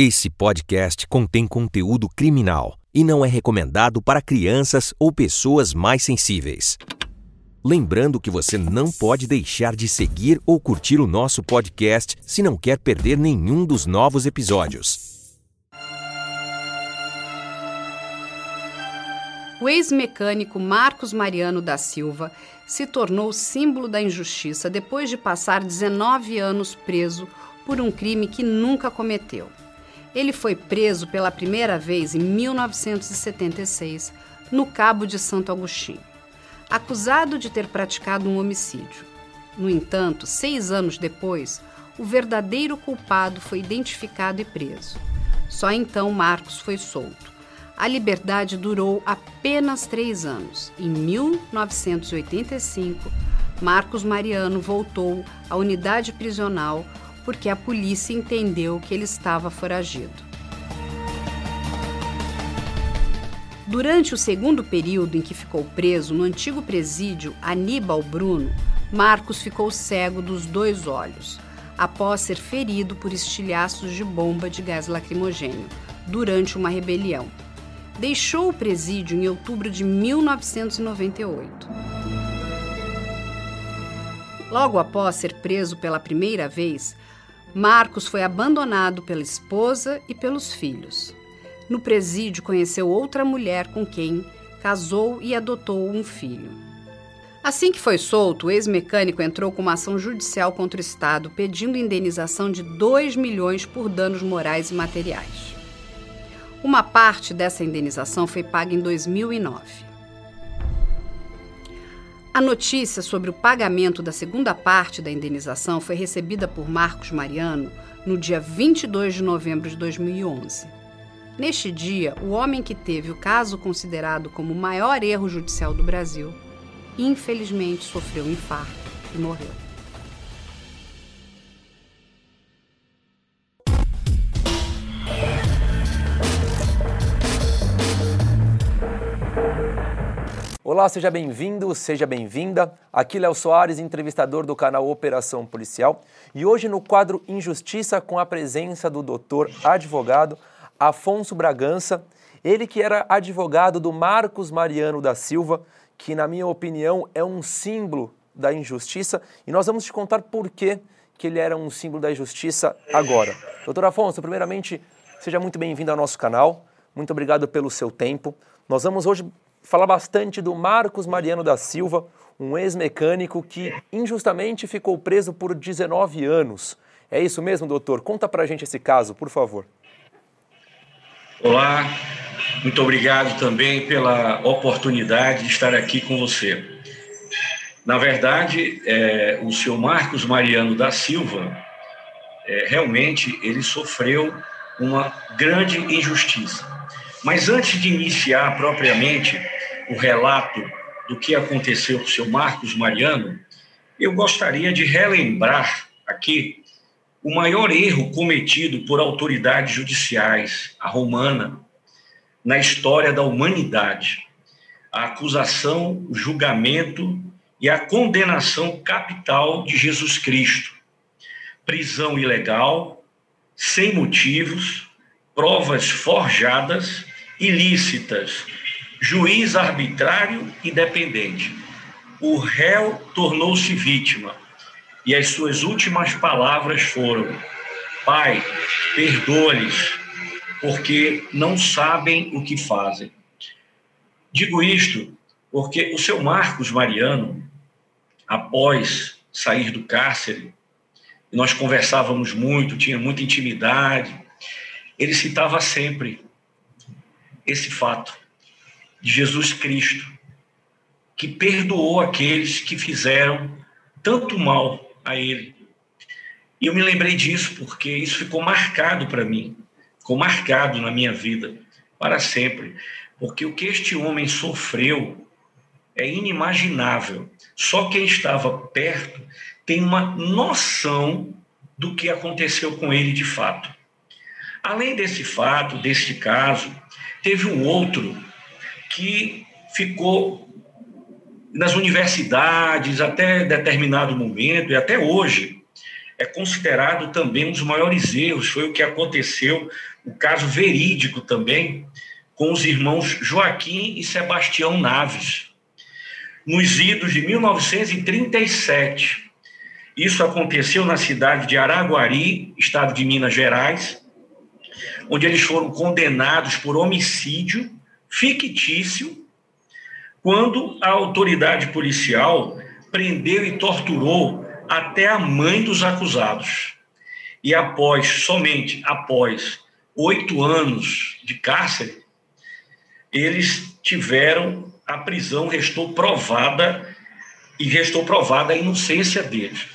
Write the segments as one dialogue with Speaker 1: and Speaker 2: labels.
Speaker 1: Esse podcast contém conteúdo criminal e não é recomendado para crianças ou pessoas mais sensíveis. Lembrando que você não pode deixar de seguir ou curtir o nosso podcast se não quer perder nenhum dos novos episódios.
Speaker 2: O ex-mecânico Marcos Mariano da Silva se tornou símbolo da injustiça depois de passar 19 anos preso por um crime que nunca cometeu. Ele foi preso pela primeira vez em 1976, no Cabo de Santo Agostinho, acusado de ter praticado um homicídio. No entanto, seis anos depois, o verdadeiro culpado foi identificado e preso. Só então Marcos foi solto. A liberdade durou apenas três anos. Em 1985, Marcos Mariano voltou à unidade prisional porque a polícia entendeu que ele estava foragido. Durante o segundo período em que ficou preso no antigo presídio Aníbal Bruno, Marcos ficou cego dos dois olhos, após ser ferido por estilhaços de bomba de gás lacrimogêneo durante uma rebelião. Deixou o presídio em outubro de 1998. Logo após ser preso pela primeira vez, Marcos foi abandonado pela esposa e pelos filhos. No presídio, conheceu outra mulher com quem casou e adotou um filho. Assim que foi solto, o ex-mecânico entrou com uma ação judicial contra o Estado pedindo indenização de 2 milhões por danos morais e materiais. Uma parte dessa indenização foi paga em 2009. A notícia sobre o pagamento da segunda parte da indenização foi recebida por Marcos Mariano no dia 22 de novembro de 2011. Neste dia, o homem que teve o caso considerado como o maior erro judicial do Brasil, infelizmente sofreu um infarto e morreu.
Speaker 3: Olá, seja bem-vindo, seja bem-vinda. Aqui Léo Soares, entrevistador do canal Operação Policial. E hoje no quadro Injustiça, com a presença do doutor advogado Afonso Bragança, ele que era advogado do Marcos Mariano da Silva, que na minha opinião é um símbolo da injustiça. E nós vamos te contar por que, que ele era um símbolo da injustiça agora. Doutor Afonso, primeiramente, seja muito bem-vindo ao nosso canal. Muito obrigado pelo seu tempo. Nós vamos hoje falar bastante do Marcos Mariano da Silva, um ex-mecânico que injustamente ficou preso por 19 anos. É isso mesmo, doutor? Conta pra gente esse caso, por favor.
Speaker 4: Olá, muito obrigado também pela oportunidade de estar aqui com você. Na verdade, é, o senhor Marcos Mariano da Silva, é, realmente, ele sofreu uma grande injustiça. Mas antes de iniciar propriamente o relato do que aconteceu com o seu Marcos Mariano, eu gostaria de relembrar aqui o maior erro cometido por autoridades judiciais, a romana, na história da humanidade. A acusação, o julgamento e a condenação capital de Jesus Cristo. Prisão ilegal, sem motivos, provas forjadas, ilícitas, juiz arbitrário e dependente. O réu tornou-se vítima e as suas últimas palavras foram: Pai, perdoa-lhes, porque não sabem o que fazem. Digo isto porque o seu Marcos Mariano, após sair do cárcere, nós conversávamos muito, tinha muita intimidade, ele citava sempre esse fato de Jesus Cristo, que perdoou aqueles que fizeram tanto mal a ele. E eu me lembrei disso porque isso ficou marcado para mim, ficou marcado na minha vida para sempre, porque o que este homem sofreu é inimaginável. Só quem estava perto tem uma noção do que aconteceu com ele de fato. Além desse fato, deste caso, teve um outro que ficou nas universidades até determinado momento e até hoje é considerado também um dos maiores erros. Foi o que aconteceu, o caso verídico também, com os irmãos Joaquim e Sebastião Naves, nos idos de 1937. Isso aconteceu na cidade de Araguari, estado de Minas Gerais, onde eles foram condenados por homicídio fictício, quando a autoridade policial prendeu e torturou até a mãe dos acusados. E após, somente após oito anos de cárcere, eles tiveram a prisão, restou provada e restou provada a inocência deles.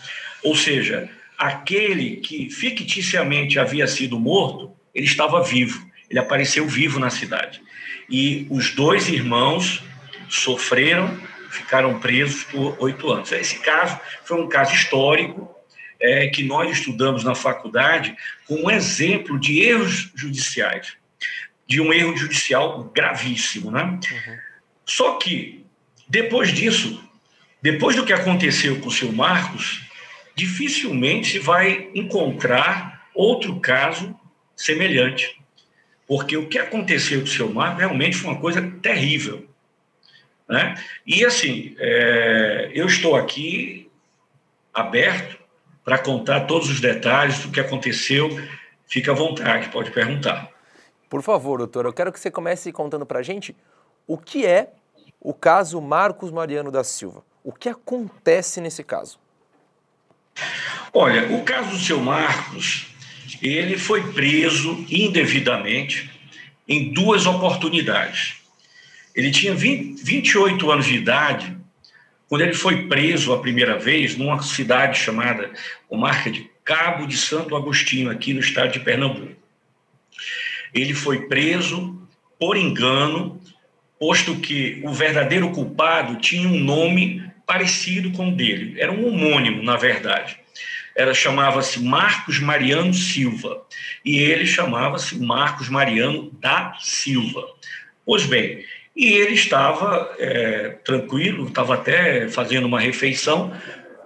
Speaker 4: Ou seja, aquele que ficticiamente havia sido morto, ele estava vivo, ele apareceu vivo na cidade. E os dois irmãos sofreram ficaram presos por oito anos. Esse caso foi um caso histórico é, que nós estudamos na faculdade como um exemplo de erros judiciais, de um erro judicial gravíssimo. Né? Uhum. Só que, depois disso, depois do que aconteceu com o seu Marcos, dificilmente se vai encontrar outro caso semelhante. Porque o que aconteceu com o seu Marcos realmente foi uma coisa terrível. Né? E assim, é, eu estou aqui aberto para contar todos os detalhes do que aconteceu. Fique à vontade, pode perguntar.
Speaker 3: Por favor, doutor, eu quero que você comece contando para a gente o que é o caso Marcos Mariano da Silva. O que acontece nesse caso?
Speaker 4: Olha, o caso do seu Marcos, ele foi preso indevidamente em duas oportunidades. Ele tinha 20, 28 anos de idade quando ele foi preso a primeira vez numa cidade chamada comarca de Cabo de Santo Agostinho, aqui no estado de Pernambuco. Ele foi preso por engano, posto que o verdadeiro culpado tinha um nome parecido com o dele. Era um homônimo, na verdade. Era chamava-se Marcos Mariano Silva e ele chamava-se Marcos Mariano da Silva. Pois bem, e ele estava é, tranquilo, estava até fazendo uma refeição,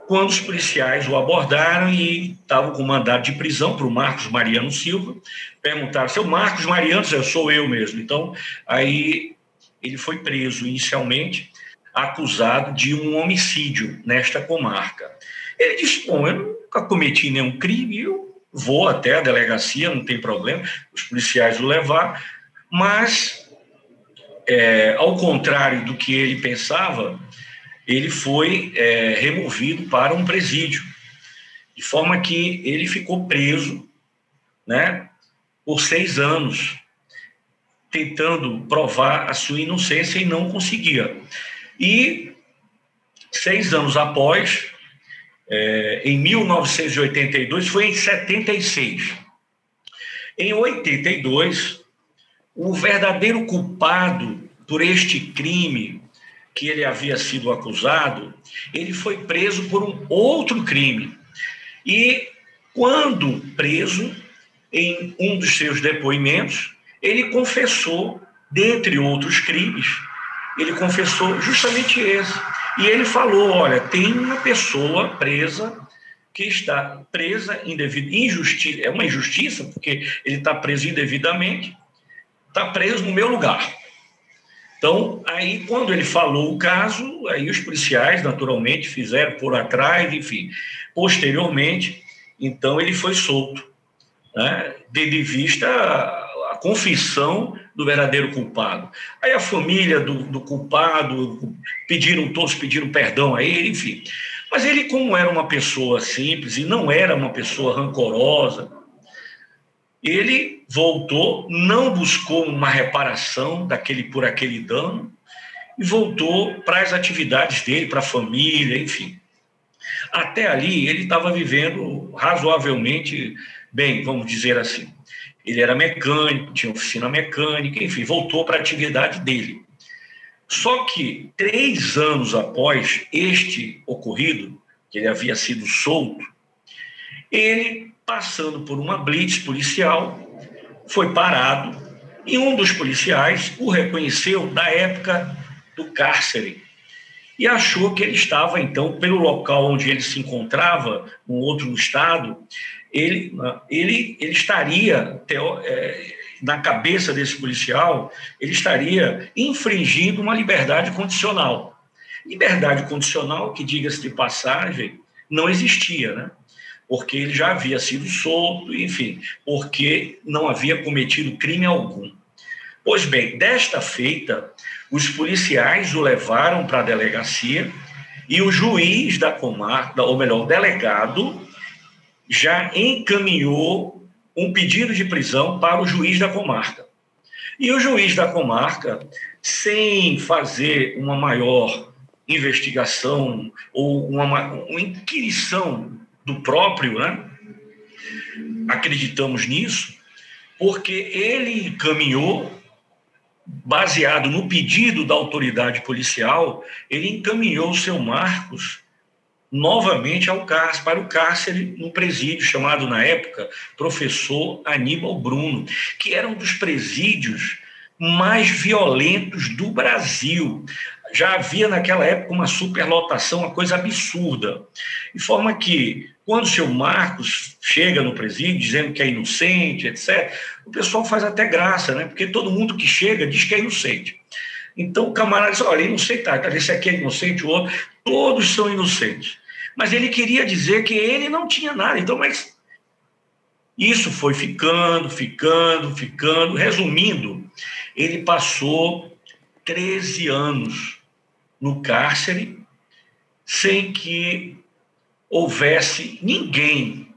Speaker 4: quando os policiais o abordaram e estavam com mandado de prisão para o Marcos Mariano Silva. Perguntaram, seu Marcos Mariano, eu sou eu mesmo. Então, aí ele foi preso inicialmente, acusado de um homicídio nesta comarca. Ele disse, bom, eu nunca cometi nenhum crime, eu vou até a delegacia, não tem problema, os policiais o levar, mas é, ao contrário do que ele pensava, ele foi é, removido para um presídio, de forma que ele ficou preso, né, por seis anos, tentando provar a sua inocência e não conseguia. E seis anos após, é, em 1982, foi em 76. Em 82, o verdadeiro culpado por este crime que ele havia sido acusado, ele foi preso por um outro crime. E quando preso, em um dos seus depoimentos, ele confessou, dentre outros crimes, ele confessou justamente esse. E ele falou: olha, tem uma pessoa presa que está presa indevido, injustiça, é uma injustiça, porque ele está preso indevidamente, está preso no meu lugar. Então, aí, quando ele falou o caso, aí os policiais, naturalmente, fizeram por atrás, enfim. Posteriormente, então, ele foi solto, né, de vista a, a confissão do verdadeiro culpado. Aí a família do, do, culpado pediram, todos pediram perdão a ele, enfim. Mas ele, como era uma pessoa simples e não era uma pessoa rancorosa, ele voltou, não buscou uma reparação daquele por aquele dano e voltou para as atividades dele, para a família, enfim. Até ali ele estava vivendo razoavelmente bem, vamos dizer assim. Ele era mecânico, tinha oficina mecânica, enfim, voltou para a atividade dele. Só que três anos após este ocorrido, que ele havia sido solto, ele passando por uma blitz policial, foi parado e um dos policiais o reconheceu da época do cárcere. e achou que ele estava, então, pelo local onde ele se encontrava, um outro estado, ele, ele, ele estaria, é, na cabeça desse policial, ele estaria infringindo uma liberdade condicional. Liberdade condicional, que, diga-se de passagem, não existia, né? Porque ele já havia sido solto, enfim, porque não havia cometido crime algum. Pois bem, desta feita, os policiais o levaram para a delegacia e o juiz da comarca, ou melhor, o delegado, já encaminhou um pedido de prisão para o juiz da comarca. E o juiz da comarca, sem fazer uma maior investigação ou uma, uma inquirição do próprio, né? acreditamos nisso, porque ele encaminhou, baseado no pedido da autoridade policial, ele encaminhou o seu Marcos novamente ao cárcere, para o cárcere no presídio chamado na época Professor Aníbal Bruno, que era um dos presídios mais violentos do Brasil. Já havia naquela época uma superlotação, uma coisa absurda. De forma que, quando o seu Marcos chega no presídio dizendo que é inocente, etc., o pessoal faz até graça, né? Porque todo mundo que chega diz que é inocente. Então o camarada diz: olha, inocente, tá, esse aqui é inocente, o outro, todos são inocentes. Mas ele queria dizer que ele não tinha nada. Então, mas isso foi ficando, ficando, ficando. Resumindo, ele passou 13 anos no cárcere sem que houvesse ninguém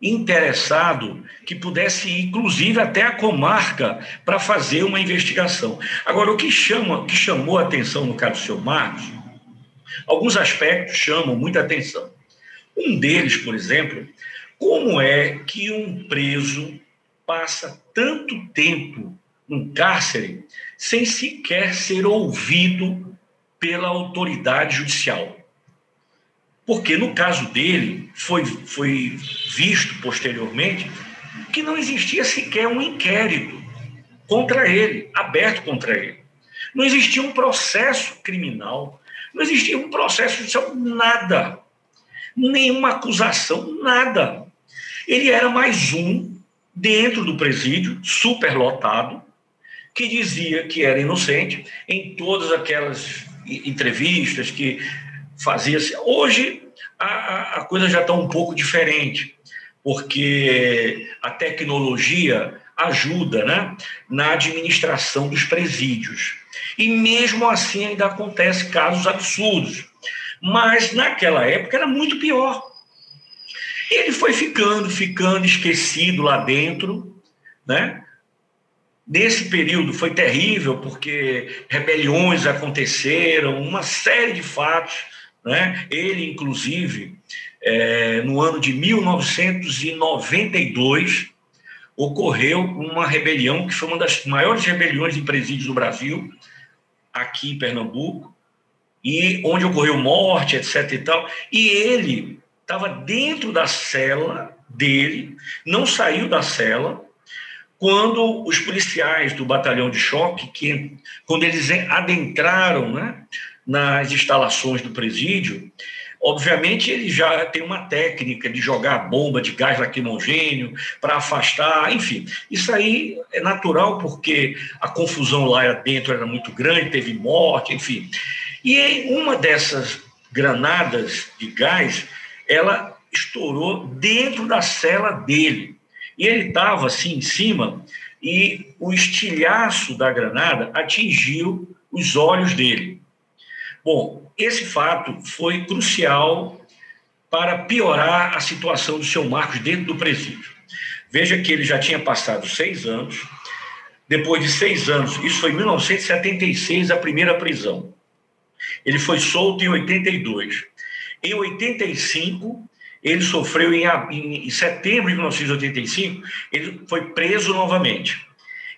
Speaker 4: interessado que pudesse ir, inclusive, até a comarca para fazer uma investigação. Agora, o que, chama, o que chamou a atenção no caso do seu Marcos, alguns aspectos chamam muita atenção. Um deles, por exemplo, como é que um preso passa tanto tempo num cárcere sem sequer ser ouvido pela autoridade judicial? Porque no caso dele, foi, foi visto posteriormente que não existia sequer um inquérito contra ele, aberto contra ele. Não existia um processo criminal, não existia um processo judicial, nada. Nenhuma acusação, nada. Ele era mais um dentro do presídio, superlotado, que dizia que era inocente em todas aquelas entrevistas que fazia-se. Hoje a, a coisa já está um pouco diferente, porque a tecnologia ajuda né, na administração dos presídios. E mesmo assim ainda acontece casos absurdos. Mas naquela época era muito pior. Ele foi ficando, ficando esquecido lá dentro, né? Nesse período foi terrível, porque rebeliões aconteceram, uma série de fatos. Né? Ele, inclusive, é, no ano de 1992, ocorreu uma rebelião que foi uma das maiores rebeliões em presídios do Brasil, aqui em Pernambuco, e onde ocorreu morte, etc. e tal. E ele estava dentro da cela dele, não saiu da cela, quando os policiais do batalhão de choque, que, quando eles adentraram né, nas instalações do presídio, obviamente ele já tem uma técnica de jogar bomba de gás lacrimogênio para afastar, enfim. Isso aí é natural porque a confusão lá dentro era muito grande, teve morte, enfim. E em uma dessas granadas de gás, ela estourou dentro da cela dele. E ele estava assim em cima e o estilhaço da granada atingiu os olhos dele. Bom, esse fato foi crucial para piorar a situação do seu Marcos dentro do presídio. Veja que ele já tinha passado seis anos. Depois de seis anos, isso foi em 1976, a primeira prisão. Ele foi solto em 82. Em 85, ele sofreu em, em, setembro de 1985, ele foi preso novamente.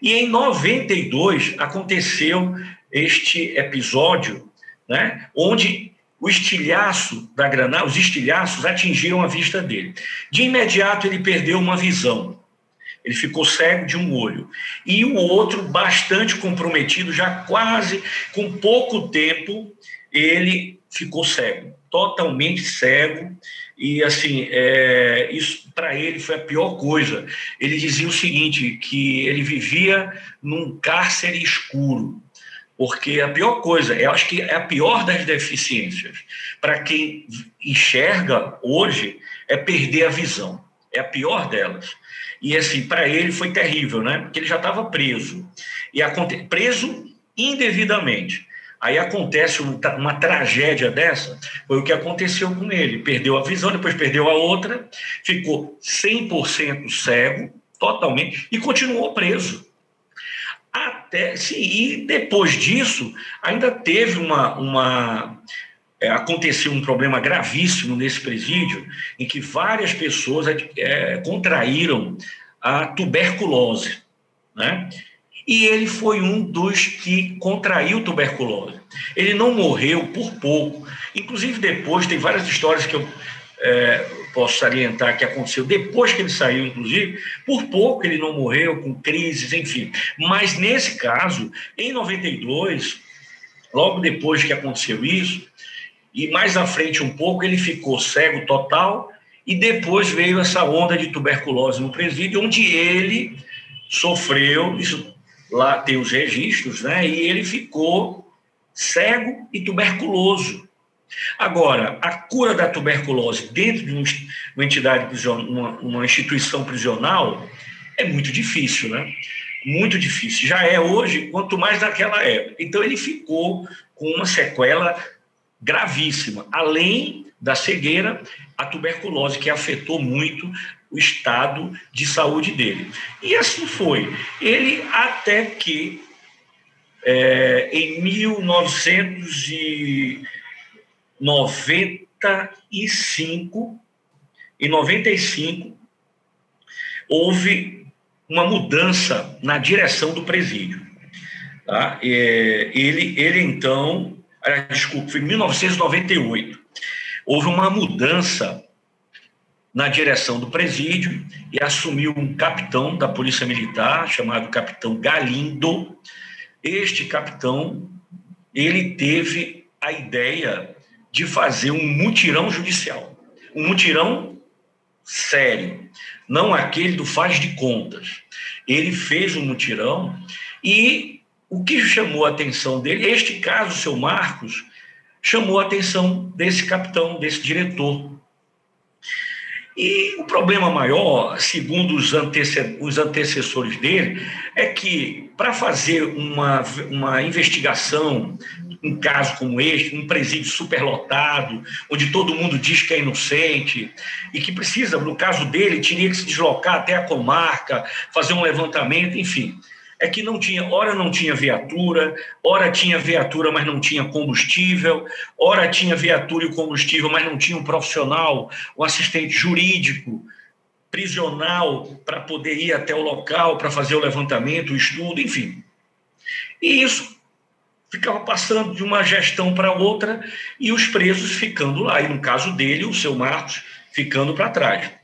Speaker 4: E em 92 aconteceu este episódio, né, onde o estilhaço da granada, os estilhaços atingiram a vista dele. De imediato ele perdeu uma visão. Ele ficou cego de um olho. E o outro, bastante comprometido, já quase com pouco tempo, ele ficou cego, totalmente cego. E assim, é, isso para ele foi a pior coisa. Ele dizia o seguinte: que ele vivia num cárcere escuro. Porque a pior coisa, eu acho que é a pior das deficiências, para quem enxerga hoje, é perder a visão. É a pior delas. E assim, para ele foi terrível, né? Porque ele já estava preso. E preso indevidamente. Aí acontece uma, tragédia dessa, foi o que aconteceu com ele. Perdeu a visão, depois perdeu a outra, ficou 100% cego, totalmente, e continuou preso. Até, sim, e depois disso, ainda teve uma. uma é, aconteceu um problema gravíssimo nesse presídio, em que várias pessoas é, contraíram a tuberculose. Né? e ele foi um dos que contraiu tuberculose. Ele não morreu por pouco. Inclusive, depois, tem várias histórias que eu é, posso salientar que aconteceu depois que ele saiu, inclusive, por pouco ele não morreu, com crises, enfim. Mas nesse caso, em 92, logo depois que aconteceu isso, e mais à frente um pouco, ele ficou cego total, e depois veio essa onda de tuberculose no presídio, onde ele sofreu, isso lá tem os registros, né? E ele ficou cego e tuberculoso. Agora, a cura da tuberculose dentro de uma entidade uma, uma instituição prisional é muito difícil, né? Muito difícil. Já é hoje, quanto mais naquela época. Então, ele ficou com uma sequela gravíssima, além da cegueira, a tuberculose, que afetou muito o estado de saúde dele. E assim foi. Ele até que é, em 1995, em 95, houve uma mudança na direção do presídio. Tá? É, ele, ele então, desculpa, foi em 1998, houve uma mudança na direção do presídio e assumiu um capitão da Polícia Militar chamado Capitão Galindo. Este capitão, ele teve a ideia de fazer um mutirão judicial, um mutirão sério, não aquele do faz de contas. Ele fez um mutirão e o que chamou a atenção dele, este caso, seu Marcos, chamou a atenção desse capitão, desse diretor. E o problema maior, segundo os, antece os antecessores dele, é que para fazer uma, uma investigação, um caso como este, um presídio superlotado, onde todo mundo diz que é inocente, e que precisa, no caso dele, teria que se deslocar até a comarca, fazer um levantamento, enfim é que não tinha, ora não tinha viatura, ora tinha viatura, mas não tinha combustível, ora tinha viatura e combustível, mas não tinha um profissional, um assistente jurídico, prisional, para poder ir até o local, para fazer o levantamento, o estudo, enfim. E isso ficava passando de uma gestão para outra e os presos ficando lá. E no caso dele, o seu Marcos ficando para trás.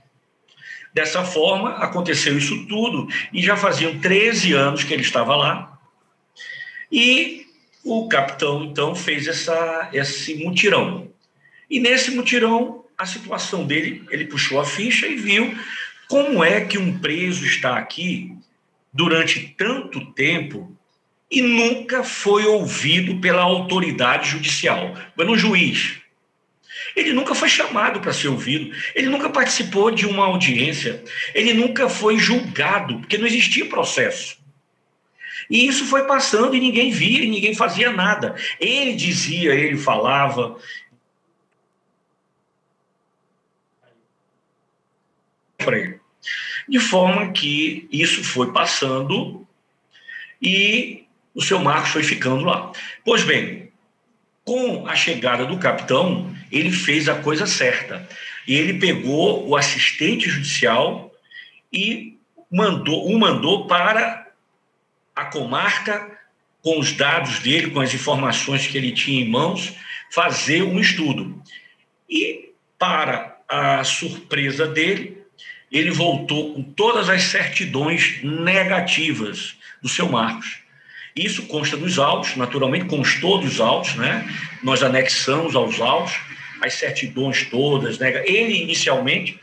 Speaker 4: Dessa forma, aconteceu isso tudo, e já faziam 13 anos que ele estava lá. E o capitão, então, fez essa, esse mutirão. E nesse mutirão, a situação dele, ele puxou a ficha e viu como é que um preso está aqui durante tanto tempo e nunca foi ouvido pela autoridade judicial, pelo juiz. Ele nunca foi chamado para ser ouvido, ele nunca participou de uma audiência, ele nunca foi julgado, porque não existia processo. E isso foi passando e ninguém via e ninguém fazia nada. Ele dizia, ele falava. De forma que isso foi passando e o seu Marcos foi ficando lá. Pois bem, com a chegada do capitão, ele fez a coisa certa. E ele pegou o assistente judicial e mandou, o mandou para a comarca com os dados dele, com as informações que ele tinha em mãos, fazer um estudo. E, para a surpresa dele, ele voltou com todas as certidões negativas do seu Marcos. Isso consta dos autos, naturalmente constou dos autos, né? Nós anexamos aos autos as certidões todas, né? Ele inicialmente,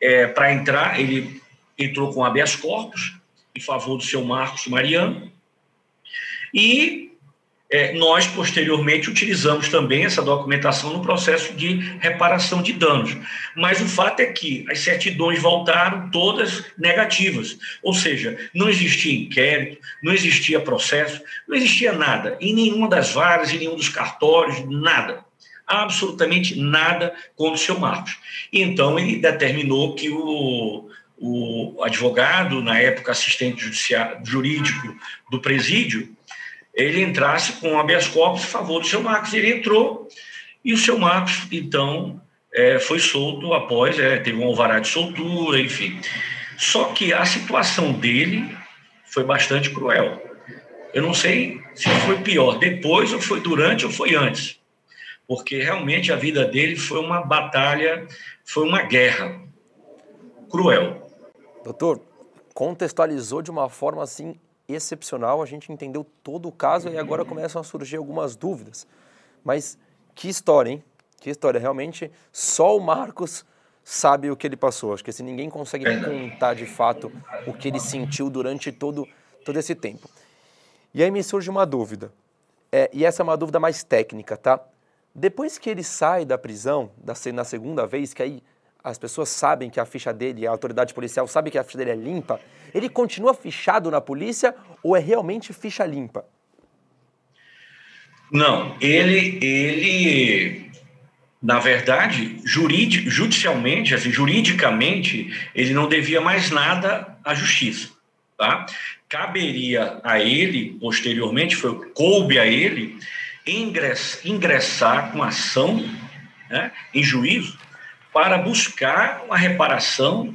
Speaker 4: é, para entrar, ele entrou com habeas corpus em favor do seu Marcos Mariano e é, nós, posteriormente, utilizamos também essa documentação no processo de reparação de danos. Mas o fato é que as certidões voltaram todas negativas, ou seja, não existia inquérito, não existia processo, não existia nada, em nenhuma das varas, em nenhum dos cartórios, nada. Absolutamente nada contra o seu Marcos. Então, ele determinou que o, o advogado, na época assistente jurídico do presídio, ele entrasse com habeas corpus a favor do seu Marcos. Ele entrou e o seu Marcos, então, é, foi solto após, é, teve um alvará de soltura, enfim. Só que a situação dele foi bastante cruel. Eu não sei se foi pior depois, ou foi durante, ou foi antes. Porque realmente a vida dele foi uma batalha, foi uma guerra cruel.
Speaker 3: Doutor, contextualizou de uma forma assim excepcional, a gente entendeu todo o caso e agora começam a surgir algumas dúvidas. Mas que história, hein? Que história. Realmente, só o Marcos sabe o que ele passou. Acho que se ninguém consegue contar de fato o que ele sentiu durante todo, todo esse tempo. E aí me surge uma dúvida. É, e essa é uma dúvida mais técnica, tá? Depois que ele sai da prisão, na segunda vez, que aí as pessoas sabem que a ficha dele, a autoridade policial sabe que a ficha dele é limpa, ele continua fichado na polícia ou é realmente ficha limpa?
Speaker 4: Não, ele, ele na verdade, judicialmente, assim, juridicamente, ele não devia mais nada à justiça. Tá? Caberia a ele, posteriormente, foi, coube a ele, ingressar com ação né, em juízo para buscar uma reparação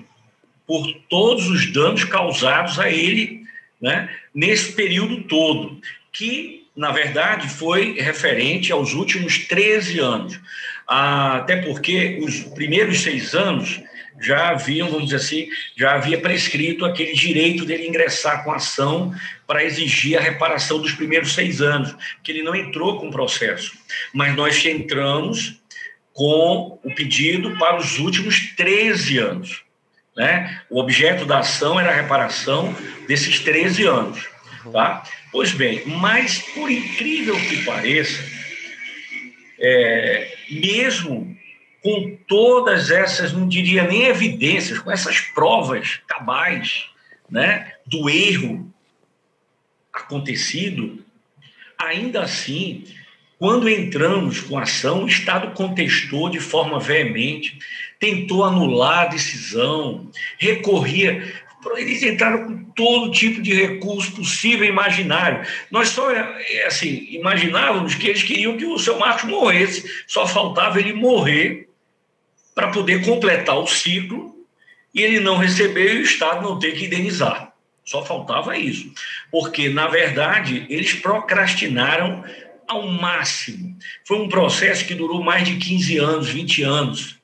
Speaker 4: por todos os danos causados a ele né, nesse período todo, que, na verdade, foi referente aos últimos 13 anos. Ah, até porque os primeiros seis anos já haviam, vamos dizer assim, já havia prescrito aquele direito dele ingressar com ação para exigir a reparação dos primeiros seis anos, que ele não entrou com o processo. Mas nós entramos com o pedido para os últimos 13 anos. Né? O objeto da ação era a reparação desses 13 anos. Tá? Pois bem, mas por incrível que pareça, é, mesmo com todas essas, não diria nem evidências, com essas provas cabais né, do erro acontecido, ainda assim quando entramos com a ação, o Estado contestou de forma veemente, tentou anular a decisão, recorria. Eles entraram com todo tipo de recurso possível e imaginário. Nós só é, assim, imaginávamos que eles queriam que o seu Marcos morresse, só faltava ele morrer para poder completar o ciclo e ele não receber e o Estado não ter que indenizar. Só faltava isso. Porque, na verdade, eles procrastinaram ao máximo. Foi um processo que durou mais de 15 anos, 20 anos.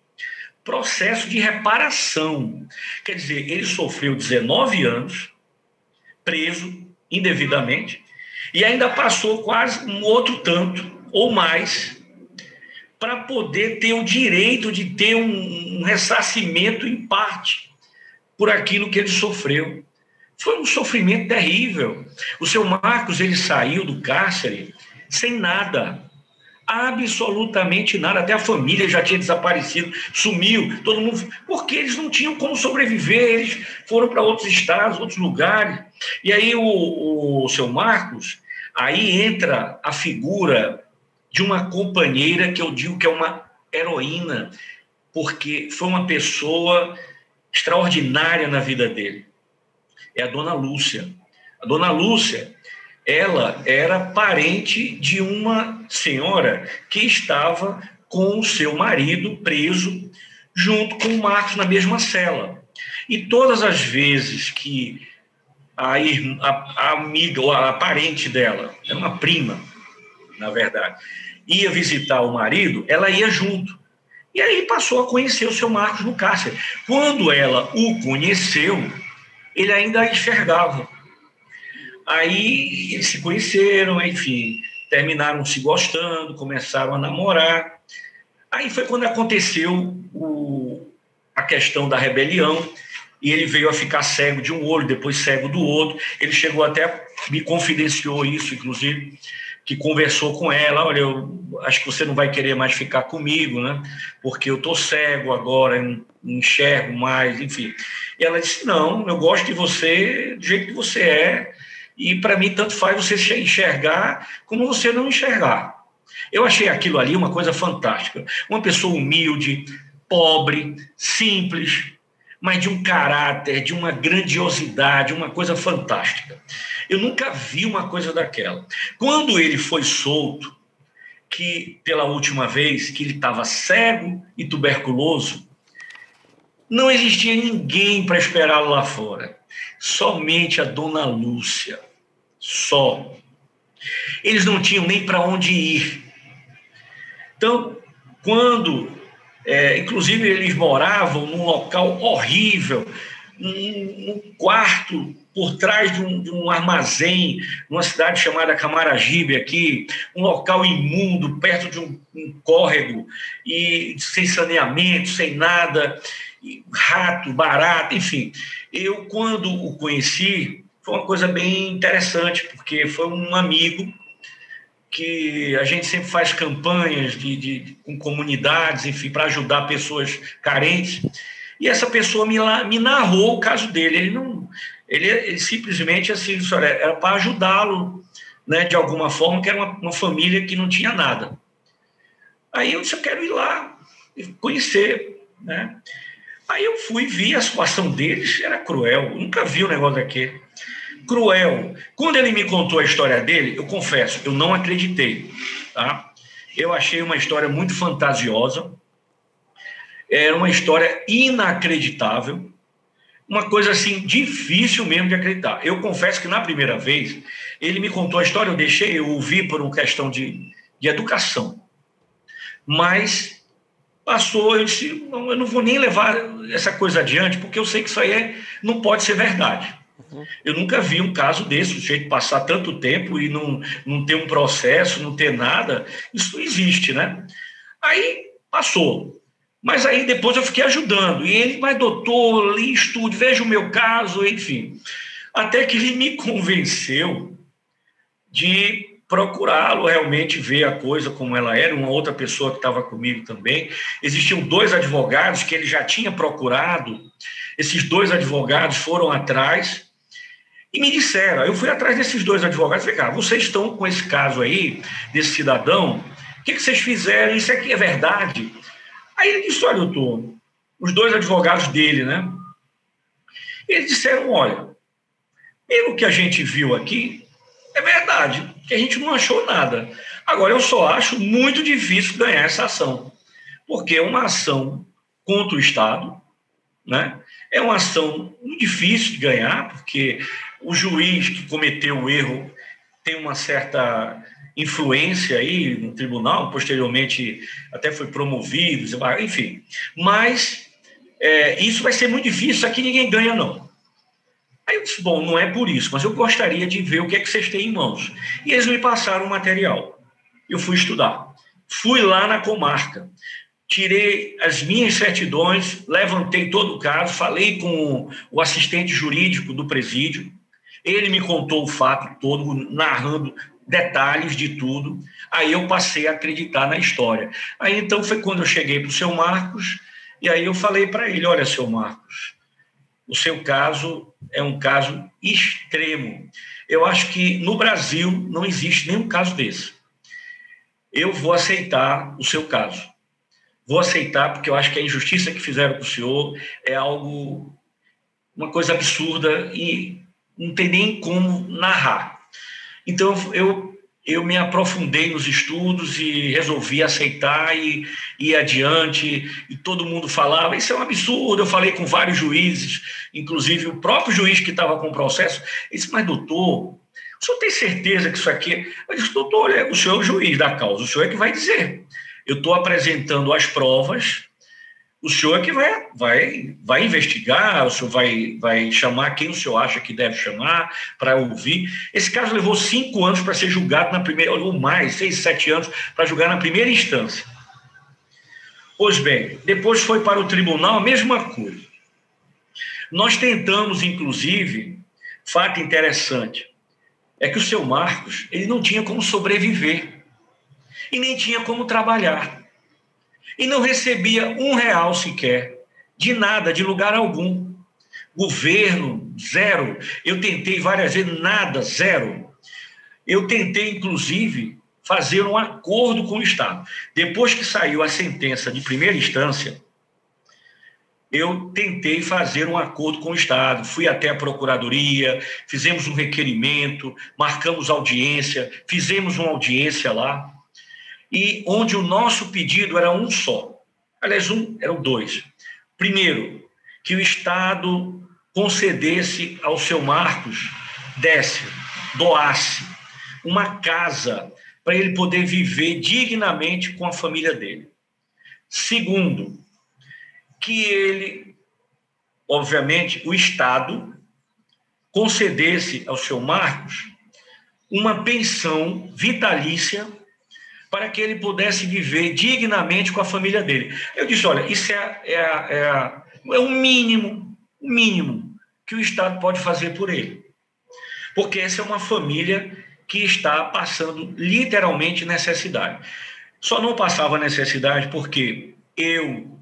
Speaker 4: Processo de reparação. Quer dizer, ele sofreu 19 anos, preso indevidamente, e ainda passou quase um outro tanto ou mais para poder ter o direito de ter um, um ressarcimento em parte por aquilo que ele sofreu. Foi um sofrimento terrível. O seu Marcos ele saiu do cárcere sem nada. Absolutamente nada. Até a família já tinha desaparecido, sumiu, todo mundo. Porque eles não tinham como sobreviver, eles foram para outros estados, outros lugares. E aí o, o seu Marcos, aí entra a figura de uma companheira que eu digo que é uma heroína, porque foi uma pessoa extraordinária na vida dele. É a dona Lúcia. A dona Lúcia, ela era parente de uma senhora que estava com o seu marido preso junto com o Marcos na mesma cela. E todas as vezes que a, irmã, a, a amiga ou a parente dela, é uma prima, na verdade, ia visitar o marido, ela ia junto. E aí passou a conhecer o seu Marcos no cárcere. Quando ela o conheceu, ele ainda enxergava Aí eles se conheceram, enfim, terminaram se gostando, começaram a namorar. Aí foi quando aconteceu o, a questão da rebelião e ele veio a ficar cego de um olho, depois cego do outro. Ele chegou até, me confidenciou isso, inclusive, que conversou com ela, olha, eu acho que você não vai querer mais ficar comigo, né? Porque eu tô cego agora, não enxergo mais, enfim. E ela disse: "Não, eu gosto de você do jeito que você é, e para mim tanto faz você enxergar como você não enxergar". Eu achei aquilo ali uma coisa fantástica. Uma pessoa humilde, pobre, simples, mas de um caráter, de uma grandiosidade, uma coisa fantástica. Eu nunca vi uma coisa daquela. Quando ele foi solto, que pela última vez que ele estava cego e tuberculoso, não existia ninguém para esperá-lo lá fora. Somente a dona Lúcia. Só. Eles não tinham nem para onde ir. Então, quando é, inclusive, eles moravam num local horrível, num, quarto por trás de um, de um, armazém, numa cidade chamada Camaragibe, aqui, um local imundo, perto de um, um córrego, e sem saneamento, sem nada, rato, barato, enfim. Eu, quando o conheci, foi uma coisa bem interessante, porque foi um amigo que a gente sempre faz campanhas de, de com comunidades, enfim, para ajudar pessoas carentes. E essa pessoa me, me narrou o caso dele. Ele não, ele, ele simplesmente assim, era para ajudá-lo, né, de alguma forma, que era uma, uma, família que não tinha nada. Aí eu disse, eu quero ir lá conhecer, né? Aí eu fui, vi a situação deles, era cruel, nunca vi um negócio daquele cruel. Quando ele me contou a história dele, eu confesso, eu não acreditei. Tá? Eu achei uma história muito fantasiosa, era uma história inacreditável, uma coisa assim difícil mesmo de acreditar. Eu confesso que na primeira vez ele me contou a história, eu deixei, eu ouvi por uma questão de, de educação, mas passou, eu disse, não, eu não vou nem levar essa coisa adiante, porque eu sei que isso aí é, não pode ser verdade. Eu nunca vi um caso desse, o jeito passar tanto tempo e não, não ter um processo, não ter nada. Isso não existe, né? Aí passou. Mas aí depois eu fiquei ajudando. E ele, mas doutor, li estude, veja o meu caso, enfim. Até que ele me convenceu de procurá-lo realmente ver a coisa como ela era, uma outra pessoa que estava comigo também. Existiam dois advogados que ele já tinha procurado. Esses dois advogados foram atrás e me disseram, eu fui atrás desses dois advogados, falei, cara, vocês estão com esse caso aí, desse cidadão, o que, que vocês fizeram? Isso aqui é verdade? Aí ele disse, olha, doutor, os dois advogados dele, né? Eles disseram, olha, pelo que a gente viu aqui, é verdade, que a gente não achou nada. Agora, eu só acho muito difícil ganhar essa ação, porque é uma ação contra o Estado, né? É uma ação muito difícil de ganhar, porque o juiz que cometeu o erro tem uma certa influência aí no tribunal, posteriormente até foi promovido, enfim. Mas é, isso vai ser muito difícil, aqui ninguém ganha, não. Aí eu disse, bom, não é por isso, mas eu gostaria de ver o que é que vocês têm em mãos. E eles me passaram o material. Eu fui estudar. Fui lá na comarca tirei as minhas certidões, levantei todo o caso, falei com o assistente jurídico do presídio, ele me contou o fato todo, narrando detalhes de tudo. Aí eu passei a acreditar na história. Aí então foi quando eu cheguei para o seu Marcos, e aí eu falei para ele: olha, seu Marcos, o seu caso é um caso extremo. Eu acho que no Brasil não existe nenhum caso desse. Eu vou aceitar o seu caso. Vou aceitar, porque eu acho que a injustiça que fizeram com o senhor é algo, uma coisa absurda e não tem nem como narrar. Então, eu, eu me aprofundei nos estudos e resolvi aceitar e, ir adiante. E todo mundo falava: Isso é um absurdo. Eu falei com vários juízes, inclusive o próprio juiz que estava com o processo. Ele disse: Mas, doutor, o senhor tem certeza que isso aqui. Eu disse: Doutor, o senhor é o juiz da causa, o senhor é que vai dizer. Eu estou apresentando as provas, O senhor é que vai, vai, vai investigar, o senhor vai, vai chamar quem o senhor acha que deve chamar para ouvir. Esse caso levou cinco anos para ser julgado na primeira, ou mais, seis, sete anos, para julgar na primeira instância. Pois bem, depois foi para o tribunal a mesma coisa. Nós tentamos, inclusive, fato interessante, é que o seu Marcos, ele não tinha como sobreviver e nem tinha como trabalhar. E não recebia um real sequer, de nada, de lugar algum. Governo, zero. Eu tentei várias vezes, nada, zero. Eu tentei, inclusive, fazer um acordo com o Estado. Depois que saiu a sentença de primeira instância, eu tentei fazer um acordo com o Estado. Fui até a Procuradoria, fizemos um requerimento, marcamos audiência, fizemos uma audiência lá, e onde o nosso pedido era um só. Aliás, um, eram dois. Primeiro, que o Estado concedesse ao seu Marcos, desse, doasse uma casa para ele poder viver dignamente com a família dele. Segundo, que ele, obviamente, o Estado concedesse ao seu Marcos uma pensão vitalícia para que ele pudesse viver dignamente com a família dele. Eu disse, olha, isso é, é, é, é o mínimo, o mínimo que o Estado pode fazer por ele. Porque essa é uma família que está passando literalmente necessidade. Só não passava necessidade porque eu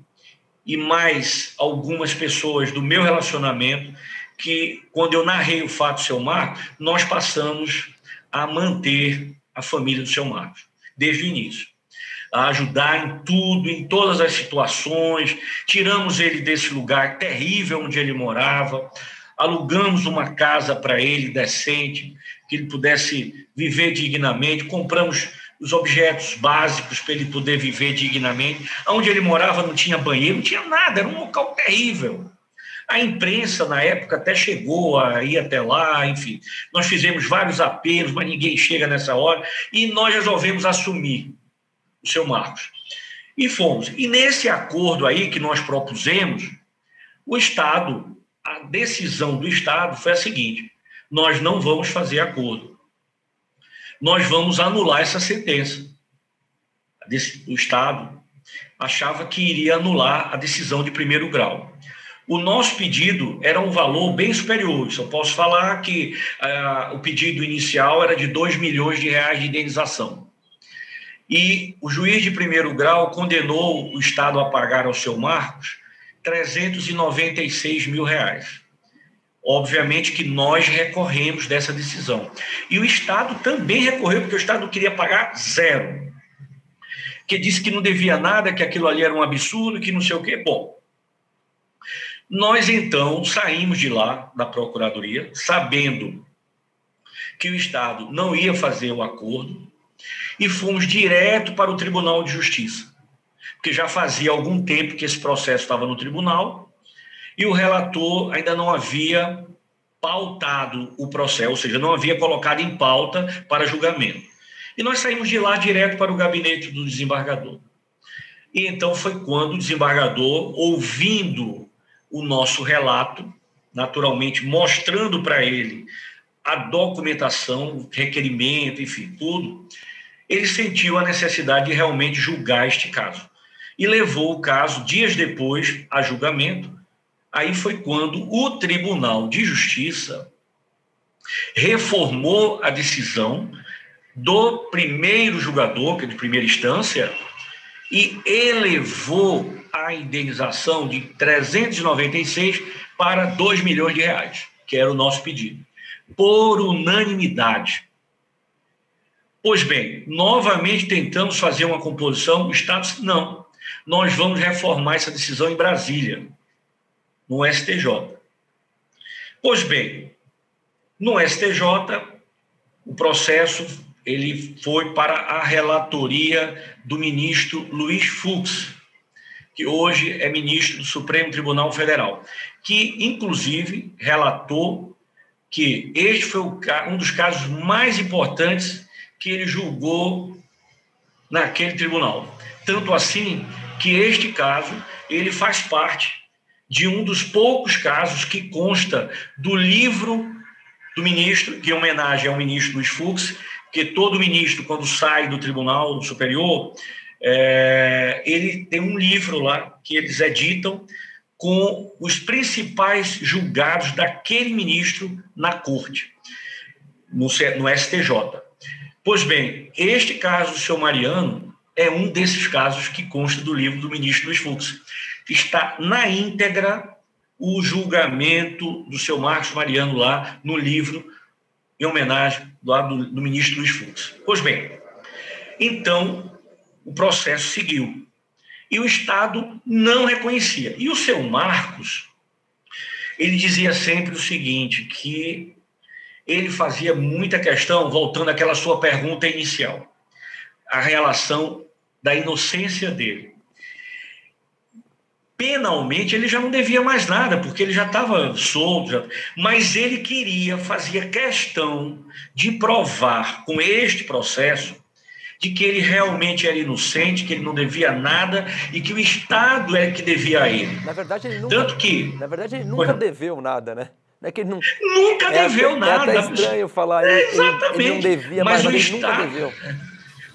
Speaker 4: e mais algumas pessoas do meu relacionamento que, quando eu narrei o fato do seu Marcos, nós passamos a manter a família do seu Marcos, desde o início. A ajudar em tudo, em todas as situações, tiramos ele desse lugar terrível onde ele morava, alugamos uma casa para ele decente, que ele pudesse viver dignamente, compramos os objetos básicos para ele poder viver dignamente. Onde ele morava não tinha banheiro, não tinha nada, era um local terrível. A imprensa, na época, até chegou a ir até lá, enfim. Nós fizemos vários apelos, mas ninguém chega nessa hora, e nós resolvemos assumir o seu Marcos. E fomos. E nesse acordo aí que nós propusemos, o Estado, a decisão do Estado foi a seguinte: nós não vamos fazer acordo nós vamos anular essa sentença. O Estado achava que iria anular a decisão de primeiro grau. O nosso pedido era um valor bem superior. Só posso falar que uh, o pedido inicial era de 2 milhões de reais de indenização. E o juiz de primeiro grau condenou o Estado a pagar ao seu Marcos 396 mil reais. Obviamente que nós recorremos dessa decisão. E o Estado também recorreu, porque o Estado queria pagar zero. Que disse que não devia nada, que aquilo ali era um absurdo, que não sei o quê. Bom, nós então saímos de lá, da Procuradoria, sabendo que o Estado não ia fazer o acordo, e fomos direto para o Tribunal de Justiça. Porque já fazia algum tempo que esse processo estava no tribunal, e o relator ainda não havia pautado o processo, ou seja, não havia colocado em pauta para julgamento. E nós saímos de lá direto para o gabinete do desembargador. E então foi quando o desembargador, ouvindo o nosso relato, naturalmente mostrando para ele a documentação, requerimento, enfim, tudo, ele sentiu a necessidade de realmente julgar este caso. E levou o caso, dias depois, a julgamento, Aí foi quando o Tribunal de Justiça reformou a decisão do primeiro julgador, que é de primeira instância, e elevou a indenização de 396 para 2 milhões de reais, que era o nosso pedido, por unanimidade. Pois bem, novamente tentamos fazer uma composição, o Estado não, nós vamos reformar essa decisão em Brasília no STJ. Pois bem, no STJ, o processo ele foi para a relatoria do ministro Luiz Fux, que hoje é ministro do Supremo Tribunal Federal, que inclusive relatou que este foi um dos casos mais importantes que ele julgou naquele tribunal. Tanto assim que este caso ele faz parte de um dos poucos casos que consta do livro do ministro, que em homenagem ao ministro Luiz Fux, que todo ministro, quando sai do Tribunal Superior, é, ele tem um livro lá que eles editam com os principais julgados daquele ministro na corte, no, no STJ. Pois bem, este caso do seu Mariano é um desses casos que consta do livro do ministro Luiz Fux. Está na íntegra o julgamento do seu Marcos Mariano lá no livro, em homenagem do, do ministro Luiz Fux. Pois bem, então o processo seguiu. E o Estado não reconhecia. E o seu Marcos, ele dizia sempre o seguinte, que ele fazia muita questão, voltando àquela sua pergunta inicial, a relação da inocência dele penalmente ele já não devia mais nada, porque ele já estava solto, já... mas ele queria, fazia questão de provar com este processo de que ele realmente era inocente, que ele não devia nada e que o Estado é que devia a ele.
Speaker 3: Na verdade, ele nunca, Tanto que, na verdade, ele nunca foi... deveu nada, né?
Speaker 4: É que ele não, nunca é deveu
Speaker 3: até,
Speaker 4: nada.
Speaker 3: É até estranho falar, ele, Exatamente. ele não devia, mas, mas o Estado, nunca deveu.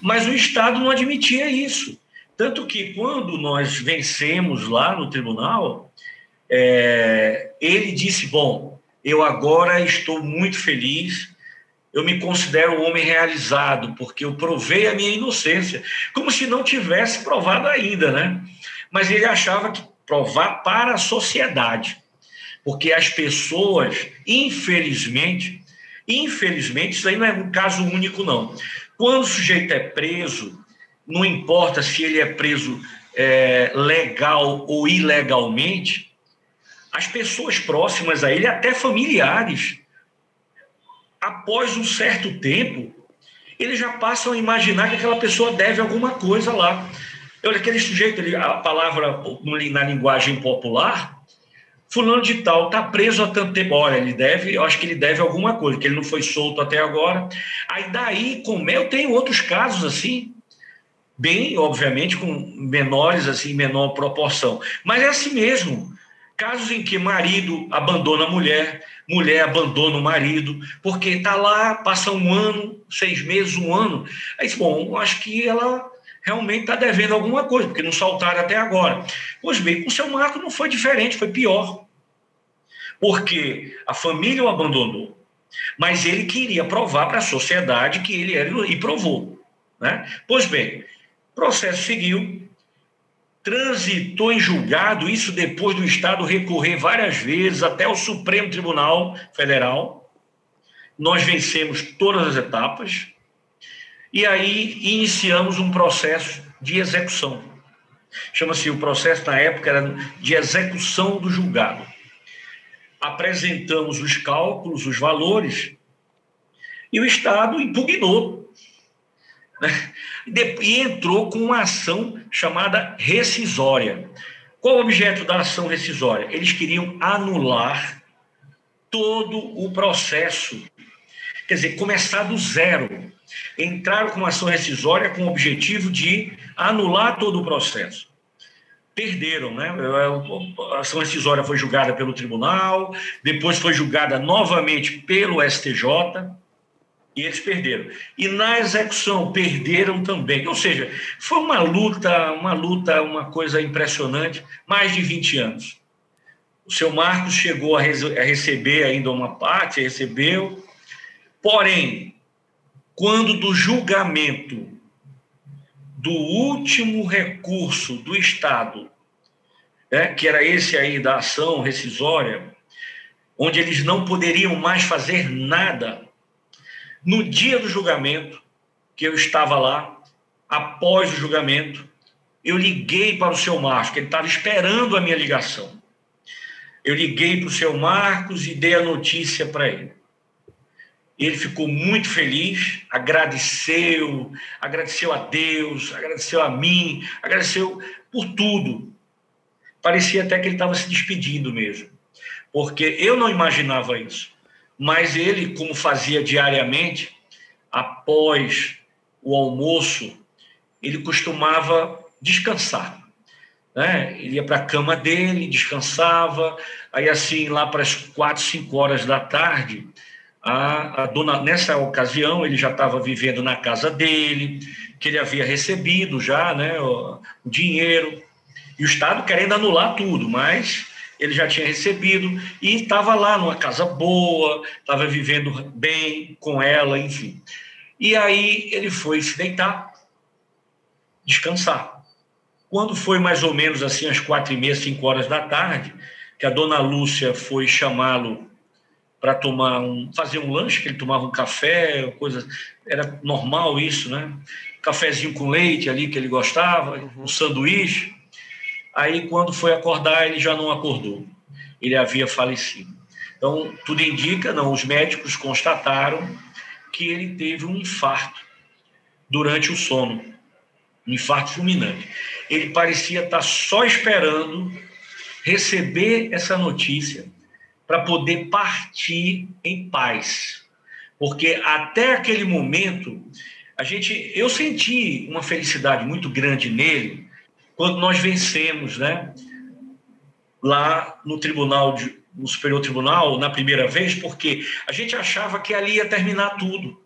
Speaker 4: Mas o Estado não admitia isso. Tanto que quando nós vencemos lá no tribunal, é, ele disse: Bom, eu agora estou muito feliz, eu me considero um homem realizado, porque eu provei a minha inocência, como se não tivesse provado ainda, né? Mas ele achava que provar para a sociedade, porque as pessoas, infelizmente, infelizmente, isso aí não é um caso único, não. Quando o sujeito é preso, não importa se ele é preso é, legal ou ilegalmente, as pessoas próximas a ele, até familiares, após um certo tempo, eles já passam a imaginar que aquela pessoa deve alguma coisa lá. Olha, aquele sujeito, a palavra na linguagem popular, fulano de tal está preso há tanto tempo. Olha, ele deve, eu acho que ele deve alguma coisa, que ele não foi solto até agora. Aí daí, como eu tenho outros casos assim, bem, obviamente, com menores, assim, menor proporção. Mas é assim mesmo. Casos em que marido abandona a mulher, mulher abandona o marido, porque está lá, passa um ano, seis meses, um ano. Aí, bom, acho que ela realmente está devendo alguma coisa, porque não saltaram até agora. Pois bem, com o seu Marco não foi diferente, foi pior. Porque a família o abandonou, mas ele queria provar para a sociedade que ele era e provou. Né? Pois bem, processo seguiu, transitou em julgado, isso depois do Estado recorrer várias vezes até o Supremo Tribunal Federal. Nós vencemos todas as etapas e aí iniciamos um processo de execução. Chama-se o processo, na época, era de execução do julgado. Apresentamos os cálculos, os valores, e o Estado impugnou. E entrou com uma ação chamada rescisória. Qual o objeto da ação rescisória? Eles queriam anular todo o processo, quer dizer, começar do zero. Entraram com uma ação rescisória com o objetivo de anular todo o processo. Perderam, né? A ação rescisória foi julgada pelo tribunal, depois foi julgada novamente pelo STJ e eles perderam. E na execução perderam também. Ou seja, foi uma luta, uma luta, uma coisa impressionante, mais de 20 anos. O seu Marcos chegou a, a receber ainda uma parte, recebeu. Porém, quando do julgamento do último recurso do Estado, né, que era esse aí da ação rescisória, onde eles não poderiam mais fazer nada, no dia do julgamento, que eu estava lá, após o julgamento, eu liguei para o seu Marcos, que ele estava esperando a minha ligação. Eu liguei para o seu Marcos e dei a notícia para ele. Ele ficou muito feliz, agradeceu, agradeceu a Deus, agradeceu a mim, agradeceu por tudo. Parecia até que ele estava se despedindo mesmo, porque eu não imaginava isso mas ele, como fazia diariamente, após o almoço, ele costumava descansar. Né? Ele ia para a cama dele, descansava, aí assim, lá para as quatro, cinco horas da tarde, a, a dona, nessa ocasião ele já estava vivendo na casa dele, que ele havia recebido já né, o, o dinheiro, e o Estado querendo anular tudo, mas ele já tinha recebido e estava lá numa casa boa, estava vivendo bem com ela, enfim. E aí ele foi se deitar, descansar. Quando foi mais ou menos assim, às quatro e meia, cinco horas da tarde, que a dona Lúcia foi chamá-lo para tomar um, fazer um lanche, que ele tomava um café, coisa, era normal isso, né? Cafezinho com leite ali que ele gostava, um sanduíche. Aí, quando foi acordar, ele já não acordou. Ele havia falecido. Então, tudo indica, não, os médicos constataram que ele teve um infarto durante o sono, um infarto fulminante. Ele parecia estar só esperando receber essa notícia para poder partir em paz. Porque até aquele momento, a gente, eu senti uma felicidade muito grande nele, quando nós vencemos, né? Lá no tribunal, de, no Superior Tribunal, na primeira vez, porque a gente achava que ali ia terminar tudo.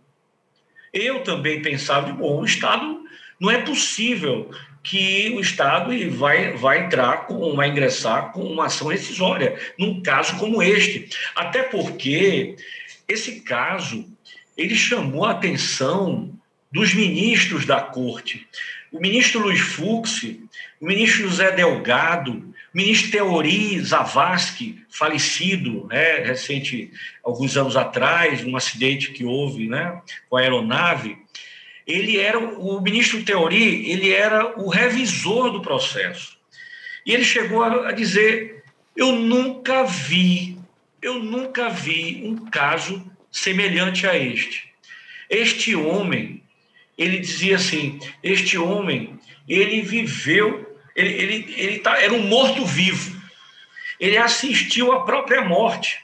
Speaker 4: Eu também pensava, bom, o Estado não é possível que o Estado vai, vai entrar com, vai ingressar com uma ação rescisória num caso como este. Até porque esse caso ele chamou a atenção dos ministros da corte. O ministro Luiz Fux, o ministro José Delgado, o ministro Teori Zavascki, falecido, né, recente, alguns anos atrás, num acidente que houve né, com a aeronave, ele era, o ministro Teori, ele era o revisor do processo. E ele chegou a dizer, eu nunca vi, eu nunca vi um caso semelhante a este. Este homem, ele dizia assim, este homem, ele viveu ele, ele, ele tá, era um morto-vivo. Ele assistiu à própria morte.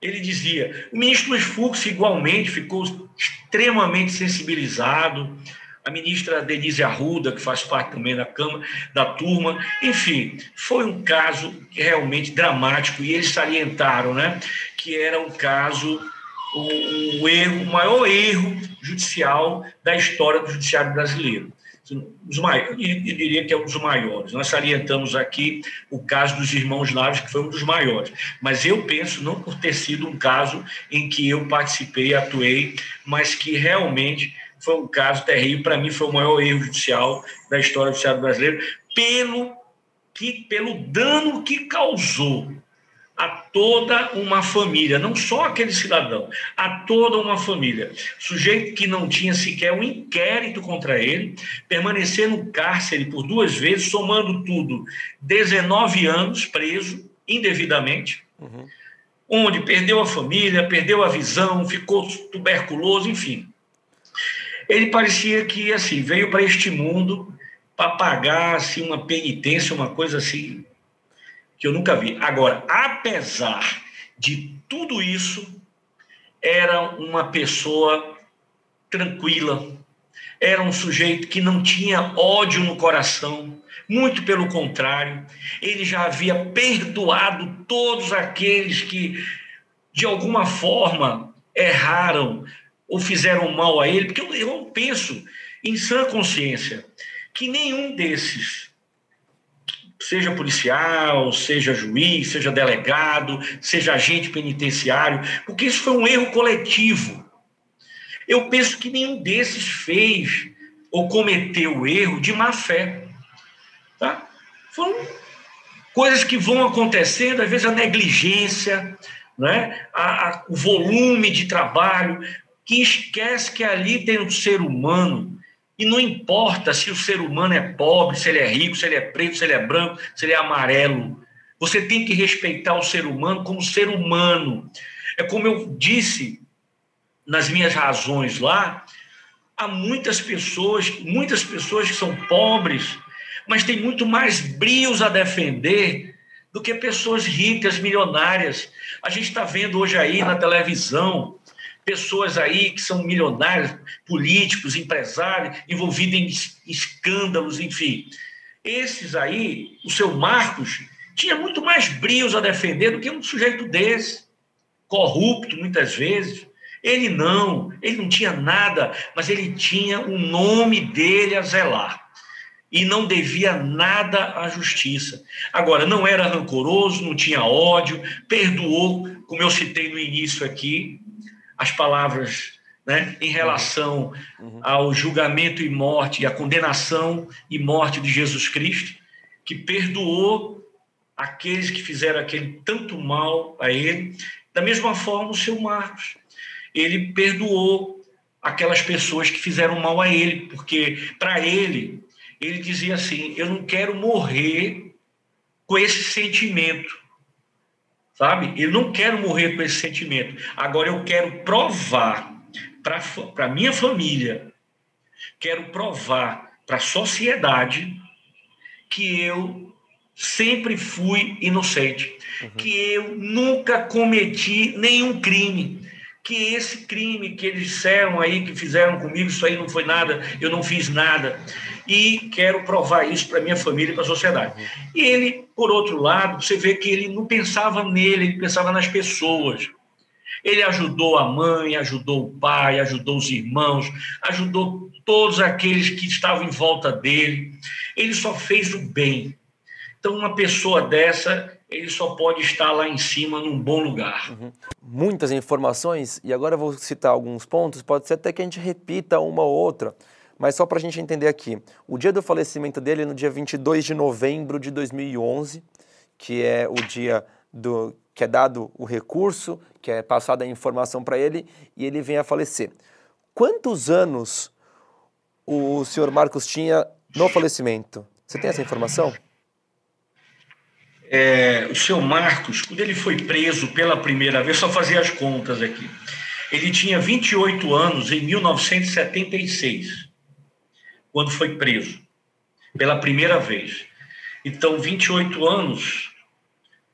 Speaker 4: Ele dizia. O ministro Luiz Fux, igualmente, ficou extremamente sensibilizado. A ministra Denise Arruda, que faz parte também da Câmara, da turma. Enfim, foi um caso realmente dramático. E eles salientaram né, que era um caso o, erro, o maior erro judicial da história do judiciário brasileiro os maiores, eu diria que é um dos maiores. Nós salientamos aqui o caso dos irmãos Naves, que foi um dos maiores. Mas eu penso, não por ter sido um caso em que eu participei, atuei, mas que realmente foi um caso terrível. Para mim, foi o maior erro judicial da história do Estado brasileiro, pelo, que, pelo dano que causou a toda uma família, não só aquele cidadão, a toda uma família. Sujeito que não tinha sequer um inquérito contra ele, permanecer no cárcere por duas vezes, somando tudo, 19 anos preso indevidamente, uhum. onde perdeu a família, perdeu a visão, ficou tuberculoso, enfim. Ele parecia que assim veio para este mundo para pagar assim, uma penitência, uma coisa assim que eu nunca vi. Agora, apesar de tudo isso, era uma pessoa tranquila, era um sujeito que não tinha ódio no coração, muito pelo contrário, ele já havia perdoado todos aqueles que, de alguma forma, erraram ou fizeram mal a ele, porque eu, eu penso, em sã consciência, que nenhum desses seja policial, seja juiz, seja delegado, seja agente penitenciário, porque isso foi um erro coletivo. Eu penso que nenhum desses fez ou cometeu o erro de má fé. Tá? Foram coisas que vão acontecendo, às vezes a negligência, né? a, a, o volume de trabalho, que esquece que ali tem um ser humano e não importa se o ser humano é pobre, se ele é rico, se ele é preto, se ele é branco, se ele é amarelo. Você tem que respeitar o ser humano como ser humano. É como eu disse nas minhas razões lá, há muitas pessoas, muitas pessoas que são pobres, mas têm muito mais brios a defender do que pessoas ricas, milionárias. A gente está vendo hoje aí na televisão pessoas aí que são milionários, políticos, empresários, envolvidos em escândalos, enfim. Esses aí, o seu Marcos, tinha muito mais brios a defender do que um sujeito desse, corrupto muitas vezes. Ele não, ele não tinha nada, mas ele tinha o nome dele a zelar e não devia nada à justiça. Agora, não era rancoroso, não tinha ódio, perdoou, como eu citei no início aqui, as palavras né, em relação uhum. ao julgamento e morte, e a condenação e morte de Jesus Cristo, que perdoou aqueles que fizeram aquele tanto mal a ele. Da mesma forma, o seu Marcos, ele perdoou aquelas pessoas que fizeram mal a ele, porque para ele ele dizia assim: Eu não quero morrer com esse sentimento. Sabe? Eu não quero morrer com esse sentimento. Agora eu quero provar para a minha família, quero provar para a sociedade que eu sempre fui inocente, uhum. que eu nunca cometi nenhum crime, que esse crime que eles disseram aí, que fizeram comigo, isso aí não foi nada, eu não fiz nada. E quero provar isso para minha família e para a sociedade. E ele, por outro lado, você vê que ele não pensava nele, ele pensava nas pessoas. Ele ajudou a mãe, ajudou o pai, ajudou os irmãos, ajudou todos aqueles que estavam em volta dele. Ele só fez o bem. Então, uma pessoa dessa, ele só pode estar lá em cima, num bom lugar. Uhum.
Speaker 3: Muitas informações, e agora eu vou citar alguns pontos, pode ser até que a gente repita uma ou outra, mas só para a gente entender aqui. O dia do falecimento dele é no dia 22 de novembro de 2011, que é o dia do que é dado o recurso, que é passada a informação para ele, e ele vem a falecer. Quantos anos o senhor Marcos tinha no falecimento? Você tem essa informação?
Speaker 4: é, o seu Marcos, quando ele foi preso pela primeira vez, só fazia as contas aqui. Ele tinha 28 anos em 1976, quando foi preso pela primeira vez. Então, 28 anos,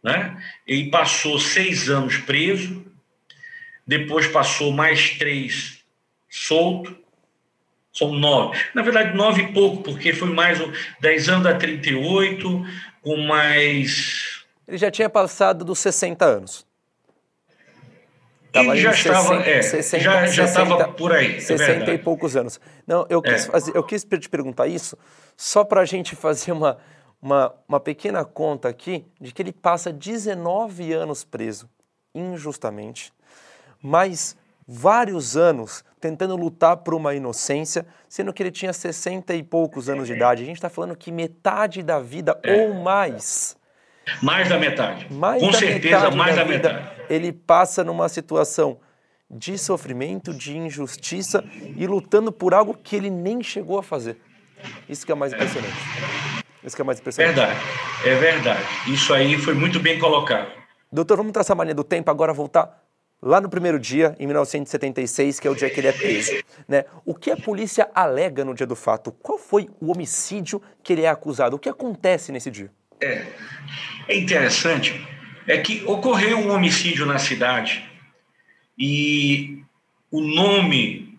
Speaker 4: né? Ele passou seis anos preso, depois passou mais três solto, são nove. Na verdade, nove e pouco, porque foi mais um, dez anos a 38, com mais.
Speaker 3: Ele já tinha passado dos 60 anos.
Speaker 4: Tava ele já 60, estava, é, 60, já, já 60, estava por aí.
Speaker 3: 60
Speaker 4: é
Speaker 3: e poucos anos. Não, eu quis, é. fazer, eu quis te perguntar isso só para a gente fazer uma, uma, uma pequena conta aqui de que ele passa 19 anos preso, injustamente, mas vários anos tentando lutar por uma inocência, sendo que ele tinha 60 e poucos anos de idade. A gente está falando que metade da vida é. ou mais.
Speaker 4: Mais da metade. Mais Com da certeza, metade mais da, da vida, metade.
Speaker 3: Ele passa numa situação de sofrimento, de injustiça e lutando por algo que ele nem chegou a fazer. Isso que é mais impressionante. É. Isso que é mais impressionante.
Speaker 4: Verdade, é verdade. Isso aí foi muito bem colocado.
Speaker 3: Doutor, vamos traçar a maneira do tempo agora, voltar lá no primeiro dia, em 1976, que é o dia que ele é preso. Né? O que a polícia alega no dia do fato? Qual foi o homicídio que ele é acusado? O que acontece nesse dia?
Speaker 4: É, é interessante, é que ocorreu um homicídio na cidade e o nome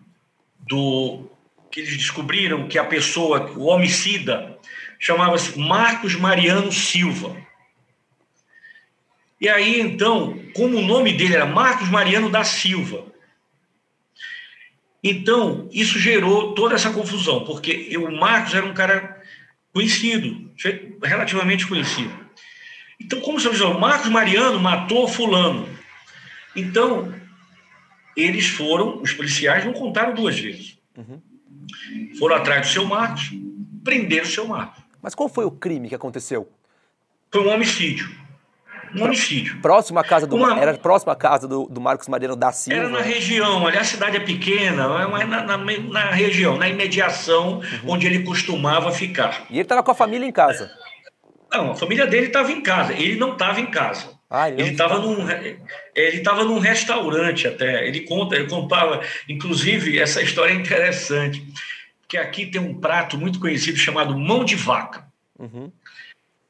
Speaker 4: do que eles descobriram que a pessoa, o homicida, chamava-se Marcos Mariano Silva. E aí, então, como o nome dele era Marcos Mariano da Silva, então isso gerou toda essa confusão, porque o Marcos era um cara conhecido, relativamente conhecido. Então, como você diz, o Marcos Mariano matou fulano. Então, eles foram, os policiais não contaram duas vezes. Uhum. Foram atrás do seu Marcos, prenderam o seu Marcos.
Speaker 3: Mas qual foi o crime que aconteceu?
Speaker 4: Foi um homicídio um homicídio.
Speaker 3: Próximo à casa do Uma... era próximo à casa do, do Marcos Mariano da Silva.
Speaker 4: Era na região, ali a cidade é pequena, é na, na, na região, na imediação uhum. onde ele costumava ficar.
Speaker 3: E ele estava com a família em casa.
Speaker 4: Não, a família dele estava em casa. Ele não estava em casa. Ah, ele estava num, ele estava num restaurante até. Ele conta, ele contava, inclusive essa história é interessante, que aqui tem um prato muito conhecido chamado mão de vaca. Uhum.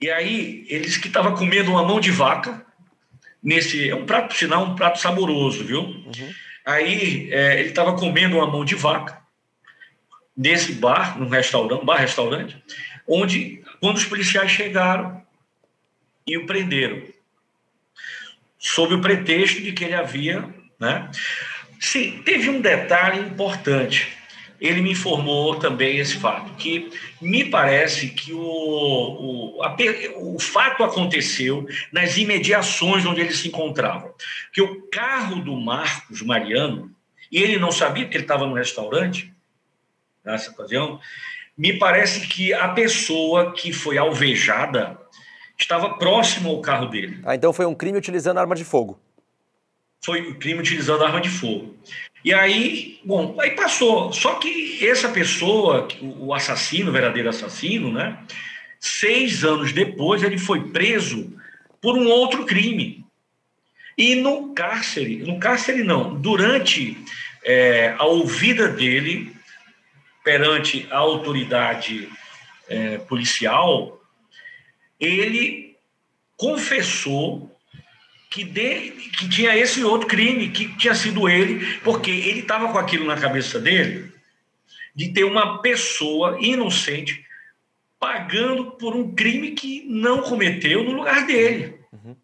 Speaker 4: E aí, eles que estavam comendo uma mão de vaca, nesse. É um prato, sinal, um prato saboroso, viu? Uhum. Aí é, ele estava comendo uma mão de vaca nesse bar, num restaurante, bar-restaurante, onde, quando os policiais chegaram e o prenderam, sob o pretexto de que ele havia. Né? Sim, teve um detalhe importante. Ele me informou também esse fato, que me parece que o, o, a, o fato aconteceu nas imediações onde ele se encontrava. Que o carro do Marcos Mariano, e ele não sabia que ele estava no restaurante, nessa ocasião, me parece que a pessoa que foi alvejada estava próximo ao carro dele.
Speaker 3: Ah, então foi um crime utilizando arma de fogo.
Speaker 4: Foi um crime utilizando arma de fogo. E aí, bom, aí passou. Só que essa pessoa, o assassino, o verdadeiro assassino, né? Seis anos depois, ele foi preso por um outro crime. E no cárcere, no cárcere não, durante é, a ouvida dele, perante a autoridade é, policial, ele confessou que, de, que tinha esse outro crime, que tinha sido ele, porque ele estava com aquilo na cabeça dele, de ter uma pessoa inocente pagando por um crime que não cometeu no lugar dele. Uhum.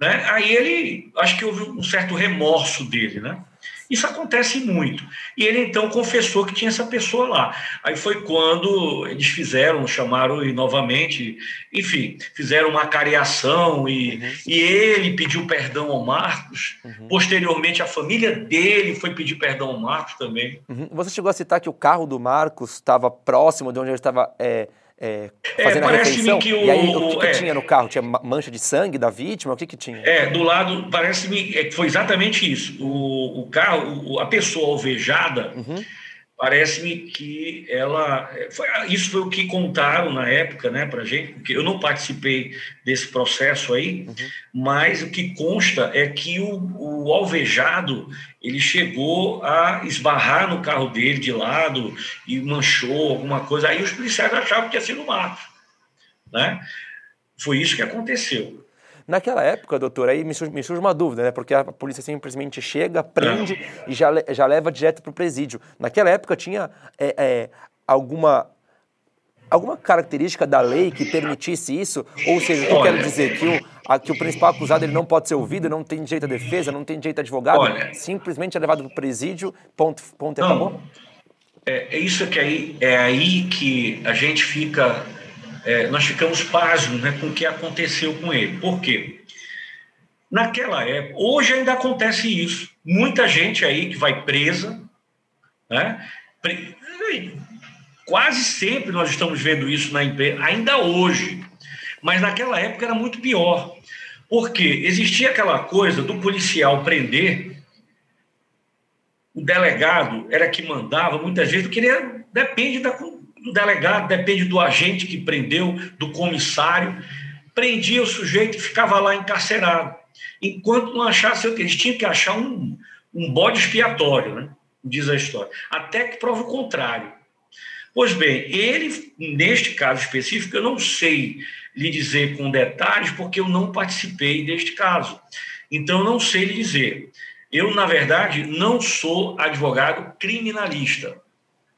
Speaker 4: Né? Aí ele, acho que houve um certo remorso dele, né? Isso acontece muito. E ele então confessou que tinha essa pessoa lá. Aí foi quando eles fizeram, chamaram e novamente, enfim, fizeram uma cariação e, uhum. e ele pediu perdão ao Marcos. Uhum. Posteriormente, a família dele foi pedir perdão ao Marcos também.
Speaker 3: Uhum. Você chegou a citar que o carro do Marcos estava próximo de onde ele estava. É é, é, fazendo é, a refeição. Que o, e aí, o que, que é, tinha no carro? Tinha mancha de sangue da vítima? O que, que tinha?
Speaker 4: É, do lado, parece-me é, que foi exatamente isso. O, o carro, a pessoa alvejada, uhum. Parece-me que ela. Foi, isso foi o que contaram na época, né, para gente, porque eu não participei desse processo aí, uhum. mas o que consta é que o, o alvejado ele chegou a esbarrar no carro dele de lado e manchou alguma coisa. Aí os policiais achavam que tinha sido o Marcos. Né? Foi isso que aconteceu.
Speaker 3: Naquela época, doutor, aí me surge, me surge uma dúvida, né? Porque a polícia simplesmente chega, prende e já, já leva direto para o presídio. Naquela época tinha é, é, alguma alguma característica da lei que permitisse isso? Ou seja, eu quero dizer que o, a, que o principal acusado ele não pode ser ouvido, não tem direito à defesa, não tem direito a advogado, Olha, simplesmente é levado para o presídio, ponto, ponto e acabou?
Speaker 4: É, é, isso que aí, é aí que a gente fica é, nós ficamos pasmos né, com o que aconteceu com ele. Por quê? Naquela época, hoje ainda acontece isso. Muita gente aí que vai presa, né? Quase sempre nós estamos vendo isso na empresa, ainda hoje. Mas naquela época era muito pior. Porque existia aquela coisa do policial prender, o delegado era que mandava, muitas vezes, porque ele depende da, do delegado, depende do agente que prendeu, do comissário. Prendia o sujeito e ficava lá encarcerado. Enquanto não achasse, eles tinham que achar um, um bode expiatório, né? diz a história, até que prova o contrário. Pois bem, ele, neste caso específico, eu não sei lhe dizer com detalhes, porque eu não participei deste caso. Então, eu não sei lhe dizer. Eu, na verdade, não sou advogado criminalista.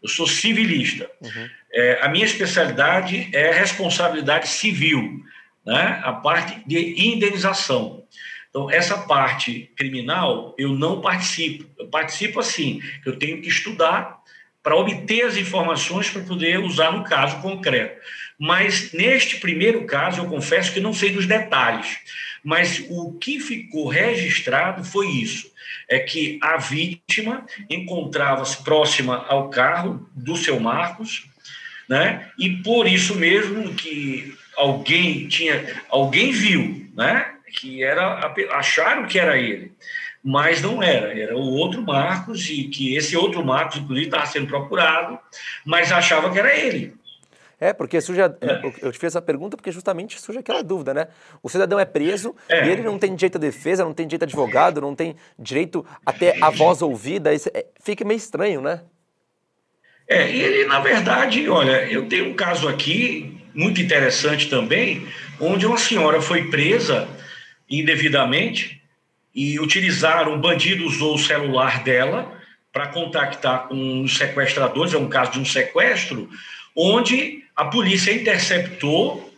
Speaker 4: Eu sou civilista. Uhum. É, a minha especialidade é responsabilidade civil, né? a parte de indenização. Então, essa parte criminal eu não participo. Eu participo assim, eu tenho que estudar para obter as informações para poder usar no caso concreto. Mas neste primeiro caso, eu confesso que não sei dos detalhes. Mas o que ficou registrado foi isso: é que a vítima encontrava-se próxima ao carro do seu Marcos, né? E por isso mesmo que alguém tinha, alguém viu, né? Que era acharam que era ele, mas não era, era o outro Marcos e que esse outro Marcos inclusive estava sendo procurado, mas achava que era ele.
Speaker 3: É, porque surge. É, eu te fiz essa pergunta porque justamente surge aquela dúvida, né? O cidadão é preso é. e ele não tem direito à defesa, não tem direito a advogado, não tem direito até a voz ouvida. Isso é, fica meio estranho, né?
Speaker 4: É, e ele, na verdade, olha, eu tenho um caso aqui muito interessante também, onde uma senhora foi presa indevidamente e utilizaram, o bandido usou o celular dela para contactar com os sequestradores, é um caso de um sequestro, onde a polícia interceptou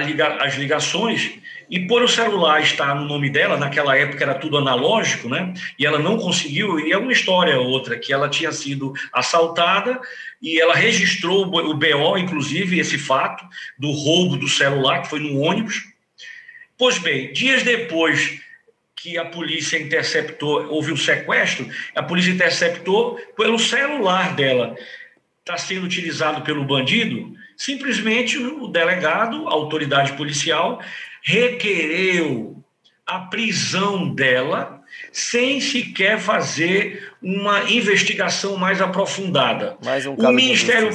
Speaker 4: liga, as ligações e por o celular estar no nome dela, naquela época era tudo analógico, né? E ela não conseguiu, e é uma história outra, que ela tinha sido assaltada e ela registrou o BO, inclusive, esse fato do roubo do celular, que foi no ônibus. Pois bem, dias depois que a polícia interceptou, houve um sequestro, a polícia interceptou pelo celular dela. Está sendo utilizado pelo bandido, simplesmente o delegado, a autoridade policial, requereu a prisão dela sem sequer fazer uma investigação mais aprofundada.
Speaker 3: Mais um
Speaker 4: o Ministério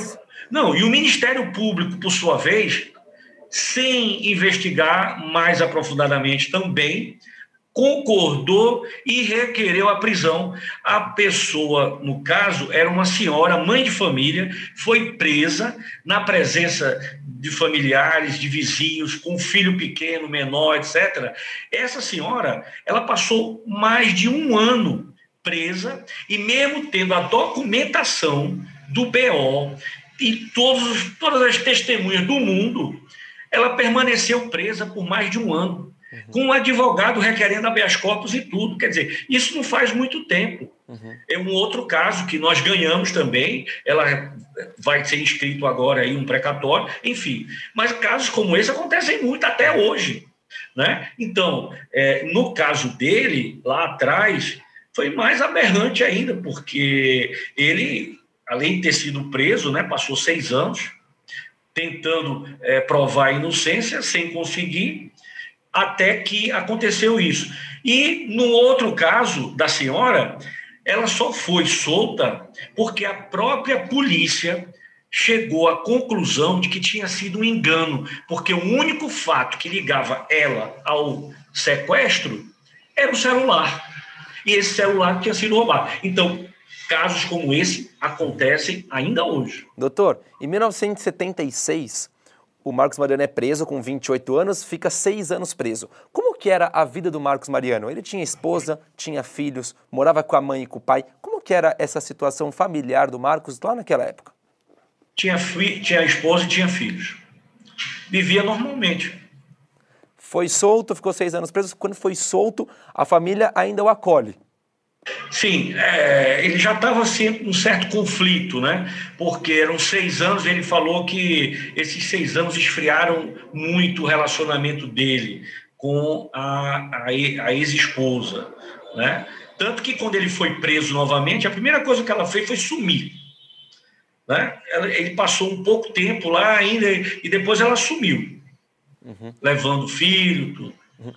Speaker 4: Não, e o Ministério Público, por sua vez, sem investigar mais aprofundadamente também, concordou e requereu a prisão. A pessoa, no caso, era uma senhora, mãe de família, foi presa na presença de familiares, de vizinhos, com um filho pequeno, menor, etc. Essa senhora, ela passou mais de um ano presa e mesmo tendo a documentação do BO e todos, todas as testemunhas do mundo, ela permaneceu presa por mais de um ano uhum. com um advogado requerendo habeas corpus e tudo. Quer dizer, isso não faz muito tempo. Uhum. É um outro caso que nós ganhamos também, ela vai ser inscrito agora aí um precatório, enfim. Mas casos como esse acontecem muito até hoje. Né? Então, é, no caso dele, lá atrás, foi mais aberrante ainda, porque ele, além de ter sido preso, né, passou seis anos tentando é, provar a inocência, sem conseguir, até que aconteceu isso. E no outro caso da senhora, ela só foi solta porque a própria polícia chegou à conclusão de que tinha sido um engano, porque o único fato que ligava ela ao sequestro era o celular. E esse celular tinha sido roubado. Então, casos como esse acontecem ainda hoje.
Speaker 3: Doutor, em 1976, o Marcos Mariano é preso com 28 anos, fica seis anos preso. Como que era a vida do Marcos Mariano? Ele tinha esposa, tinha filhos, morava com a mãe e com o pai. Como que era essa situação familiar do Marcos lá naquela época?
Speaker 4: Tinha, tinha esposa e tinha filhos. Vivia normalmente.
Speaker 3: Foi solto, ficou seis anos preso. Quando foi solto, a família ainda o acolhe.
Speaker 4: Sim, é, ele já estava assim, um certo conflito, né? Porque eram seis anos, ele falou que esses seis anos esfriaram muito o relacionamento dele com a, a, a ex-esposa, né? Tanto que quando ele foi preso novamente, a primeira coisa que ela fez foi sumir. Né? Ele passou um pouco tempo lá ainda e depois ela sumiu, uhum. levando o filho, tudo. Uhum.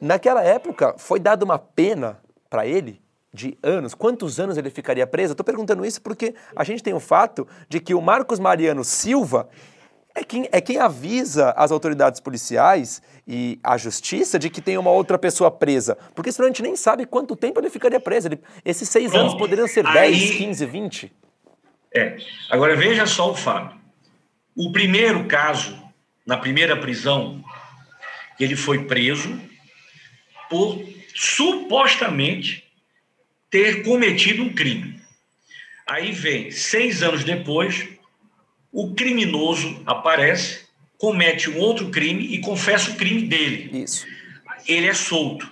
Speaker 3: Naquela época, foi dada uma pena para ele de anos, quantos anos ele ficaria preso? Estou perguntando isso porque a gente tem o fato de que o Marcos Mariano Silva é quem, é quem avisa as autoridades policiais e a justiça de que tem uma outra pessoa presa. Porque senão a gente nem sabe quanto tempo ele ficaria preso. Ele, esses seis Bom, anos poderiam ser aí, 10, 15, 20.
Speaker 4: É. Agora veja só o fato. O primeiro caso, na primeira prisão, ele foi preso por supostamente ter cometido um crime. Aí vem, seis anos depois, o criminoso aparece, comete um outro crime e confessa o crime dele.
Speaker 3: Isso.
Speaker 4: Ele é solto.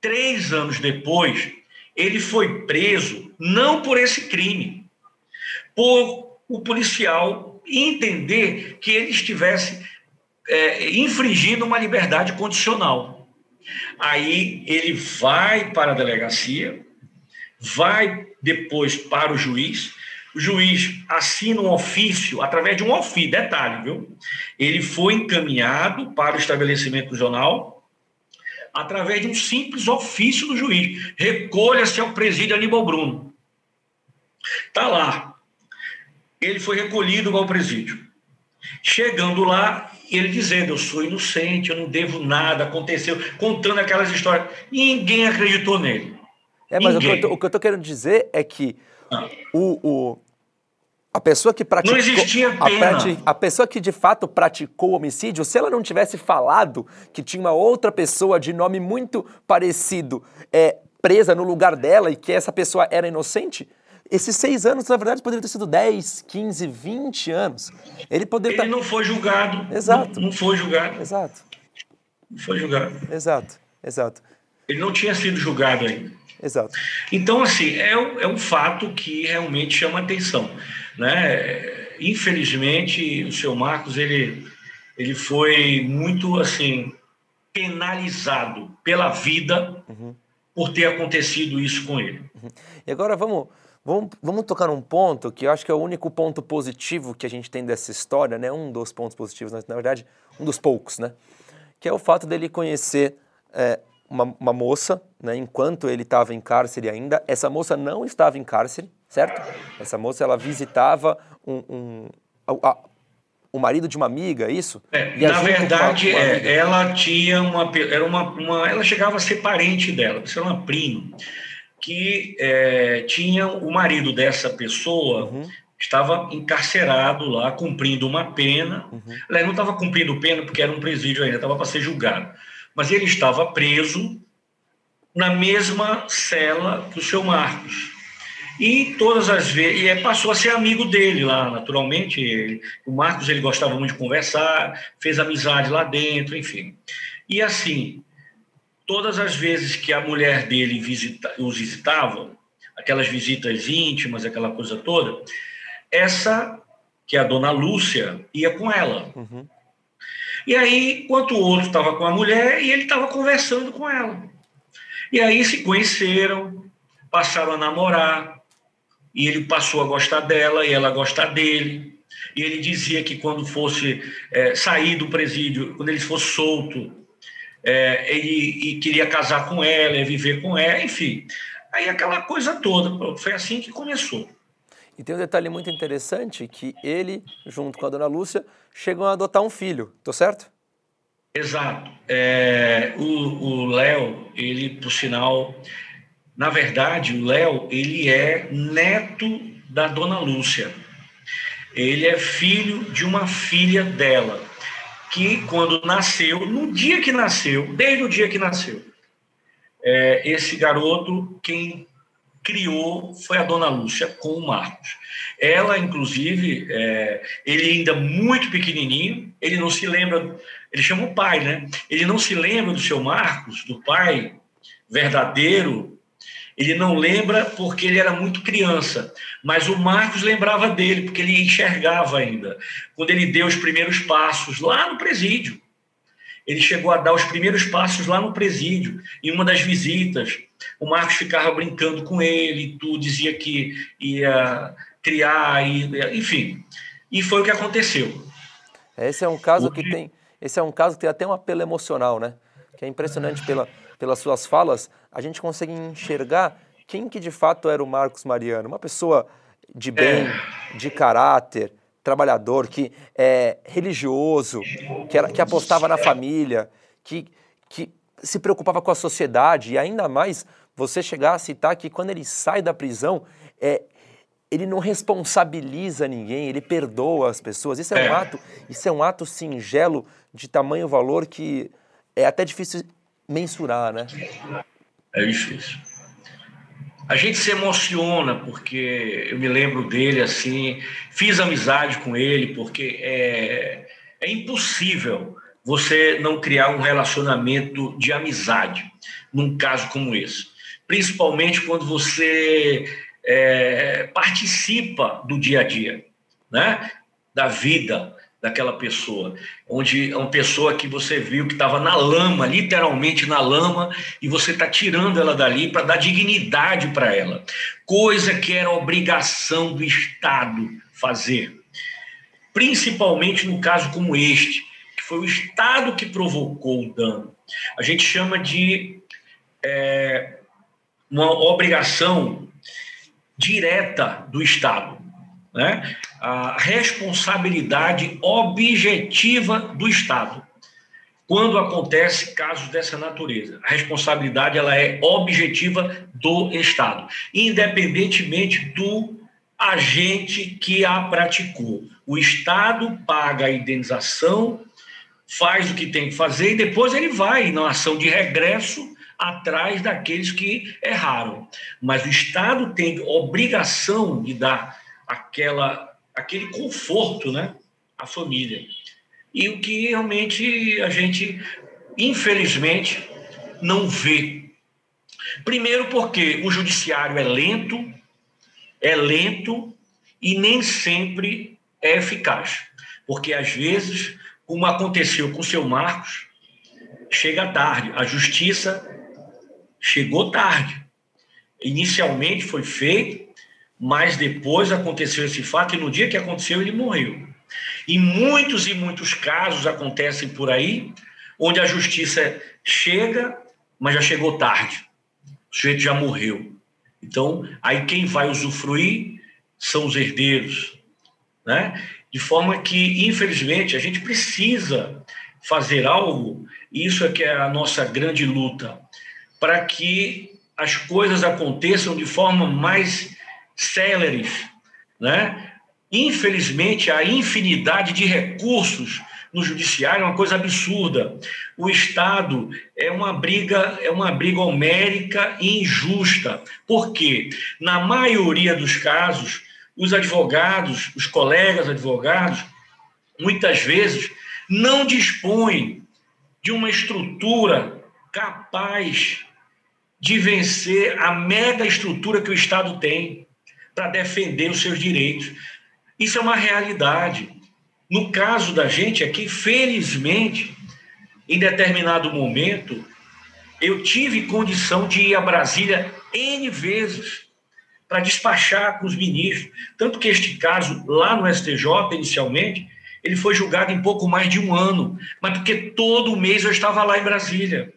Speaker 4: Três anos depois, ele foi preso não por esse crime, por o policial entender que ele estivesse é, infringindo uma liberdade condicional. Aí ele vai para a delegacia, vai depois para o juiz, o juiz assina um ofício, através de um ofício, detalhe, viu? Ele foi encaminhado para o estabelecimento do jornal através de um simples ofício do juiz. Recolha-se ao presídio Aníbal Bruno. Está lá. Ele foi recolhido ao presídio. Chegando lá, ele dizendo: Eu sou inocente, eu não devo nada, aconteceu, contando aquelas histórias. Ninguém acreditou nele.
Speaker 3: É, mas o que, tô, o que, eu tô, querendo dizer é que ah. o, o, a pessoa que praticou.
Speaker 4: Não existia pena.
Speaker 3: A, a, pessoa que de fato praticou o homicídio, se ela não tivesse falado que tinha uma outra pessoa de nome muito parecido é, presa no lugar dela e que essa pessoa era inocente, esses seis anos, na verdade, poderiam ter sido 10, 15, 20 anos. Ele poderia.
Speaker 4: Ele tá... não foi julgado.
Speaker 3: Exato.
Speaker 4: Não, não foi julgado.
Speaker 3: Exato.
Speaker 4: Não foi julgado.
Speaker 3: Exato, exato.
Speaker 4: Ele não tinha sido julgado ainda.
Speaker 3: Exato.
Speaker 4: Então, assim, é, é um fato que realmente chama atenção. Né? Infelizmente, o seu Marcos ele, ele foi muito assim penalizado pela vida uhum. por ter acontecido isso com ele.
Speaker 3: Uhum. E agora vamos, vamos, vamos tocar num ponto que eu acho que é o único ponto positivo que a gente tem dessa história, né? Um dos pontos positivos, na verdade, um dos poucos, né? Que é o fato dele conhecer é, uma, uma, moça, né? Enquanto ele estava em cárcere ainda, essa moça não estava em cárcere, certo? Essa moça ela visitava um, um a, o marido de uma amiga, é isso?
Speaker 4: É, na verdade, é, ela tinha uma, era uma, uma, ela chegava a ser parente dela, era uma prima, que é, tinha o marido dessa pessoa uhum. estava encarcerado lá, cumprindo uma pena. Uhum. Não estava cumprindo pena porque era um presídio ainda, estava para ser julgado. Mas ele estava preso na mesma cela que o seu Marcos. E todas as vezes, e passou a ser amigo dele lá, naturalmente. Ele, o Marcos ele gostava muito de conversar, fez amizade lá dentro, enfim. E assim, todas as vezes que a mulher dele visita, os visitava, aquelas visitas íntimas, aquela coisa toda, essa, que é a dona Lúcia, ia com ela. Uhum. E aí, enquanto o outro estava com a mulher, e ele estava conversando com ela. E aí se conheceram, passaram a namorar, e ele passou a gostar dela e ela a gostar dele. E ele dizia que quando fosse é, sair do presídio, quando ele fosse solto, é, ele queria casar com ela, ia viver com ela, enfim. Aí aquela coisa toda, foi assim que começou.
Speaker 3: E tem um detalhe muito interessante que ele, junto com a dona Lúcia, chegam a adotar um filho, tô certo?
Speaker 4: Exato. É, o Léo, ele, por sinal, na verdade, o Léo, ele é neto da dona Lúcia. Ele é filho de uma filha dela, que quando nasceu, no dia que nasceu, desde o dia que nasceu, é, esse garoto, quem criou foi a dona Lúcia com o Marcos. Ela, inclusive, é, ele ainda muito pequenininho, ele não se lembra, ele chama o pai, né? Ele não se lembra do seu Marcos, do pai verdadeiro, ele não lembra porque ele era muito criança, mas o Marcos lembrava dele, porque ele enxergava ainda. Quando ele deu os primeiros passos lá no presídio. Ele chegou a dar os primeiros passos lá no presídio, em uma das visitas. O Marcos ficava brincando com ele, tu dizia que ia criar, ia, enfim. E foi o que aconteceu.
Speaker 3: Esse é um caso que tem, esse é um caso que tem até um apelo emocional, né? Que é impressionante pela, pelas suas falas a gente consegue enxergar quem que de fato era o Marcos Mariano, uma pessoa de bem, de caráter, trabalhador, que é religioso, que, era, que apostava na família, que, que se preocupava com a sociedade e ainda mais você chegar a citar que quando ele sai da prisão, é, ele não responsabiliza ninguém, ele perdoa as pessoas. Isso é, é um ato, isso é um ato singelo de tamanho valor que é até difícil mensurar, né?
Speaker 4: É difícil. A gente se emociona porque eu me lembro dele assim, fiz amizade com ele, porque é, é impossível você não criar um relacionamento de amizade num caso como esse. Principalmente quando você é, participa do dia a dia, né? da vida, daquela pessoa, onde é uma pessoa que você viu que estava na lama, literalmente na lama, e você está tirando ela dali para dar dignidade para ela, coisa que era obrigação do Estado fazer, principalmente no caso como este, que foi o Estado que provocou o dano. A gente chama de é, uma obrigação direta do Estado né, a responsabilidade objetiva do Estado quando acontece casos dessa natureza. A responsabilidade ela é objetiva do Estado, independentemente do agente que a praticou. O Estado paga a indenização, faz o que tem que fazer e depois ele vai na ação de regresso atrás daqueles que erraram. Mas o Estado tem obrigação de dar aquela, aquele conforto né, à família. E o que realmente a gente, infelizmente, não vê. Primeiro, porque o judiciário é lento, é lento e nem sempre é eficaz. Porque, às vezes, como aconteceu com o seu Marcos, chega tarde. A justiça chegou tarde. Inicialmente foi feito, mas depois aconteceu esse fato e no dia que aconteceu ele morreu. E muitos e muitos casos acontecem por aí, onde a justiça chega, mas já chegou tarde. O sujeito já morreu. Então, aí quem vai usufruir são os herdeiros, né? De forma que, infelizmente, a gente precisa fazer algo, e isso é que é a nossa grande luta, para que as coisas aconteçam de forma mais céleres, né? Infelizmente, a infinidade de recursos no judiciário é uma coisa absurda. O Estado é uma briga, é uma briga homérica e injusta. Por quê? Na maioria dos casos, os advogados, os colegas advogados, muitas vezes não dispõem de uma estrutura capaz de vencer a mega estrutura que o Estado tem para defender os seus direitos. Isso é uma realidade. No caso da gente aqui, felizmente, em determinado momento, eu tive condição de ir a Brasília N vezes para despachar com os ministros. Tanto que este caso, lá no STJ, inicialmente, ele foi julgado em pouco mais de um ano, mas porque todo mês eu estava lá em Brasília.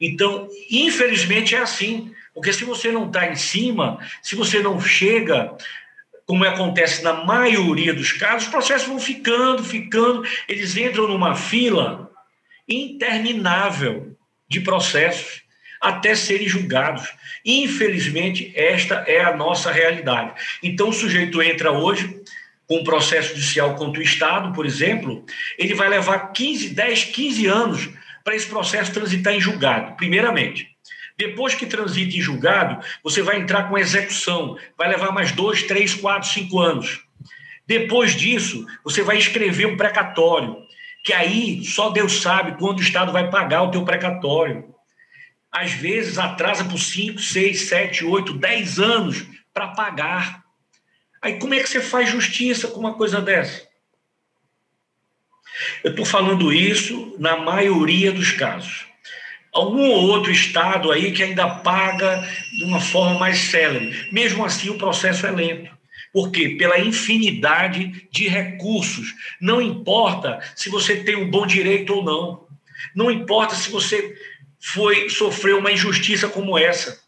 Speaker 4: Então, infelizmente é assim, porque se você não está em cima, se você não chega, como acontece na maioria dos casos, os processos vão ficando, ficando, eles entram numa fila interminável de processos até serem julgados. Infelizmente, esta é a nossa realidade. Então, o sujeito entra hoje com um processo judicial contra o Estado, por exemplo, ele vai levar 15, 10, 15 anos para esse processo transitar em julgado, primeiramente. Depois que transita em julgado, você vai entrar com execução, vai levar mais dois, três, quatro, cinco anos. Depois disso, você vai escrever um precatório, que aí só Deus sabe quando o Estado vai pagar o teu precatório. Às vezes atrasa por cinco, seis, sete, oito, dez anos para pagar. Aí como é que você faz justiça com uma coisa dessa? Eu estou falando isso na maioria dos casos. Algum ou outro estado aí que ainda paga de uma forma mais célere. Mesmo assim, o processo é lento. Por quê? Pela infinidade de recursos. Não importa se você tem um bom direito ou não. Não importa se você foi sofreu uma injustiça como essa.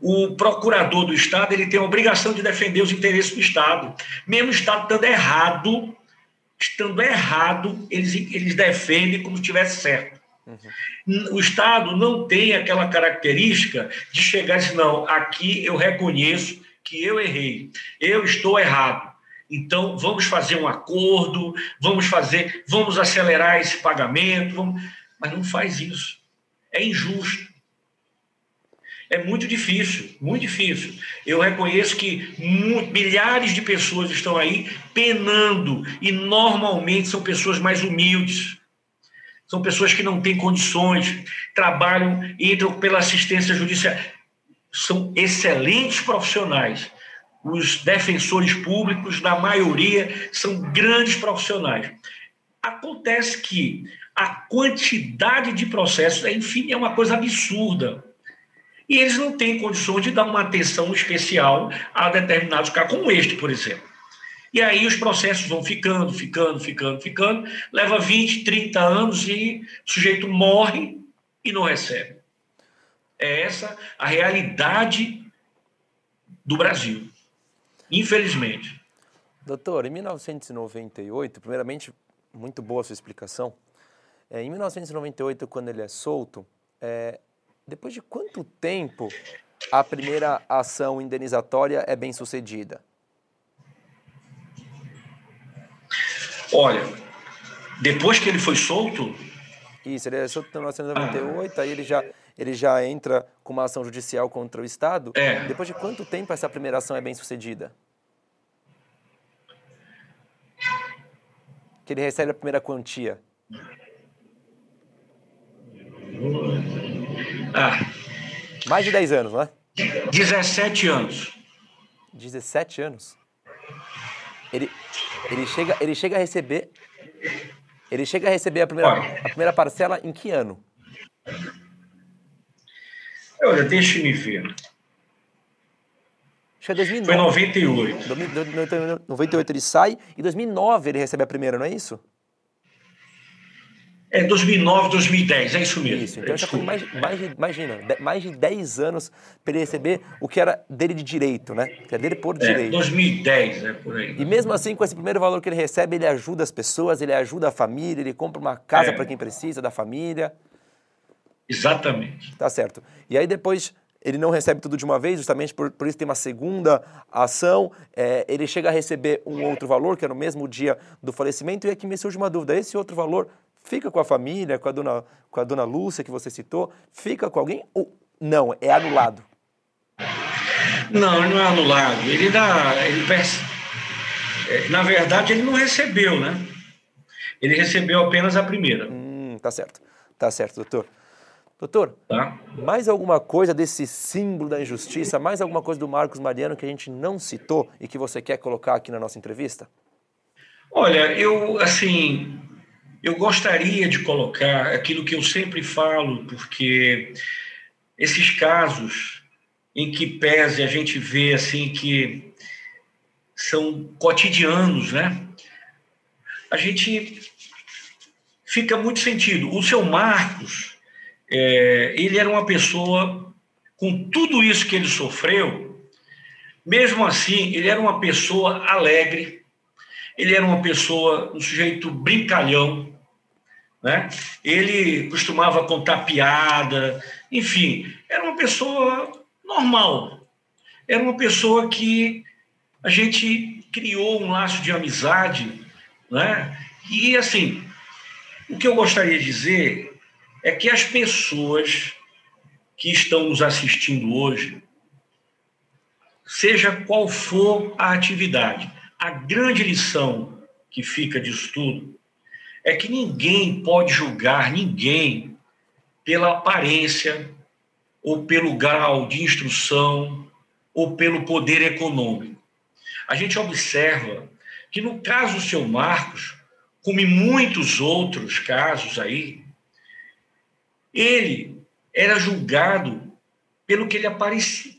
Speaker 4: O procurador do Estado ele tem a obrigação de defender os interesses do Estado. Mesmo o Estado estando errado, estando errado, eles, eles defendem como se estivesse certo. Uhum. O Estado não tem aquela característica de chegar e dizer, não, aqui eu reconheço que eu errei, eu estou errado. Então, vamos fazer um acordo, vamos fazer, vamos acelerar esse pagamento, vamos... mas não faz isso. É injusto. É muito difícil, muito difícil. Eu reconheço que milhares de pessoas estão aí penando e normalmente são pessoas mais humildes. São pessoas que não têm condições, trabalham, entram pela assistência judicial. São excelentes profissionais. Os defensores públicos, na maioria, são grandes profissionais. Acontece que a quantidade de processos, enfim, é uma coisa absurda e eles não têm condições de dar uma atenção especial a determinados casos, como este, por exemplo. E aí os processos vão ficando, ficando, ficando, ficando, leva 20, 30 anos e o sujeito morre e não recebe. É essa a realidade do Brasil, infelizmente.
Speaker 3: Doutor, em 1998, primeiramente, muito boa a sua explicação. É, em 1998, quando ele é solto, é, depois de quanto tempo a primeira ação indenizatória é bem sucedida?
Speaker 4: Olha, depois que ele foi solto.
Speaker 3: Isso, ele é solto em 1998, ah. aí ele já, ele já entra com uma ação judicial contra o Estado.
Speaker 4: É.
Speaker 3: Depois de quanto tempo essa primeira ação é bem sucedida? Que ele recebe a primeira quantia?
Speaker 4: Ah.
Speaker 3: Mais de 10 anos, não é?
Speaker 4: 17 anos.
Speaker 3: 17 anos? Ele, ele, chega, ele chega a receber. Ele chega a receber a primeira, a primeira parcela em que ano?
Speaker 4: Olha, deixe-me ver.
Speaker 3: Acho que é 2009.
Speaker 4: Foi 98.
Speaker 3: 98 ele sai e 2009 ele recebe a primeira, não é isso?
Speaker 4: É 2009, 2010, é isso mesmo.
Speaker 3: Isso, então já foi mais, mais de, imagina, mais de 10 anos para ele receber o que era dele de direito, né? Que é dele por
Speaker 4: é,
Speaker 3: direito.
Speaker 4: 2010, é por aí.
Speaker 3: E mesmo assim, com esse primeiro valor que ele recebe, ele ajuda as pessoas, ele ajuda a família, ele compra uma casa é. para quem precisa da família.
Speaker 4: Exatamente.
Speaker 3: Tá certo. E aí depois ele não recebe tudo de uma vez, justamente por, por isso tem uma segunda ação. É, ele chega a receber um outro valor, que é no mesmo dia do falecimento, e aqui me surge uma dúvida: esse outro valor Fica com a família, com a dona, com a dona Lúcia que você citou? Fica com alguém ou não? É anulado?
Speaker 4: Não, não é anulado. Ele dá. Ele, é, na verdade, ele não recebeu, né? Ele recebeu apenas a primeira.
Speaker 3: Hum, tá certo. Tá certo, doutor. Doutor,
Speaker 4: tá.
Speaker 3: mais alguma coisa desse símbolo da injustiça, mais alguma coisa do Marcos Mariano que a gente não citou e que você quer colocar aqui na nossa entrevista?
Speaker 4: Olha, eu, assim, eu gostaria de colocar aquilo que eu sempre falo, porque esses casos em que pese a gente vê assim que são cotidianos, né? A gente fica muito sentido. O seu Marcos, é, ele era uma pessoa com tudo isso que ele sofreu, mesmo assim, ele era uma pessoa alegre, ele era uma pessoa, um sujeito brincalhão, né? Ele costumava contar piada, enfim, era uma pessoa normal. Era uma pessoa que a gente criou um laço de amizade, né? E assim, o que eu gostaria de dizer é que as pessoas que estão nos assistindo hoje, seja qual for a atividade, a grande lição que fica disso tudo é que ninguém pode julgar ninguém pela aparência ou pelo grau de instrução ou pelo poder econômico. A gente observa que no caso do seu Marcos, como em muitos outros casos aí, ele era julgado pelo que ele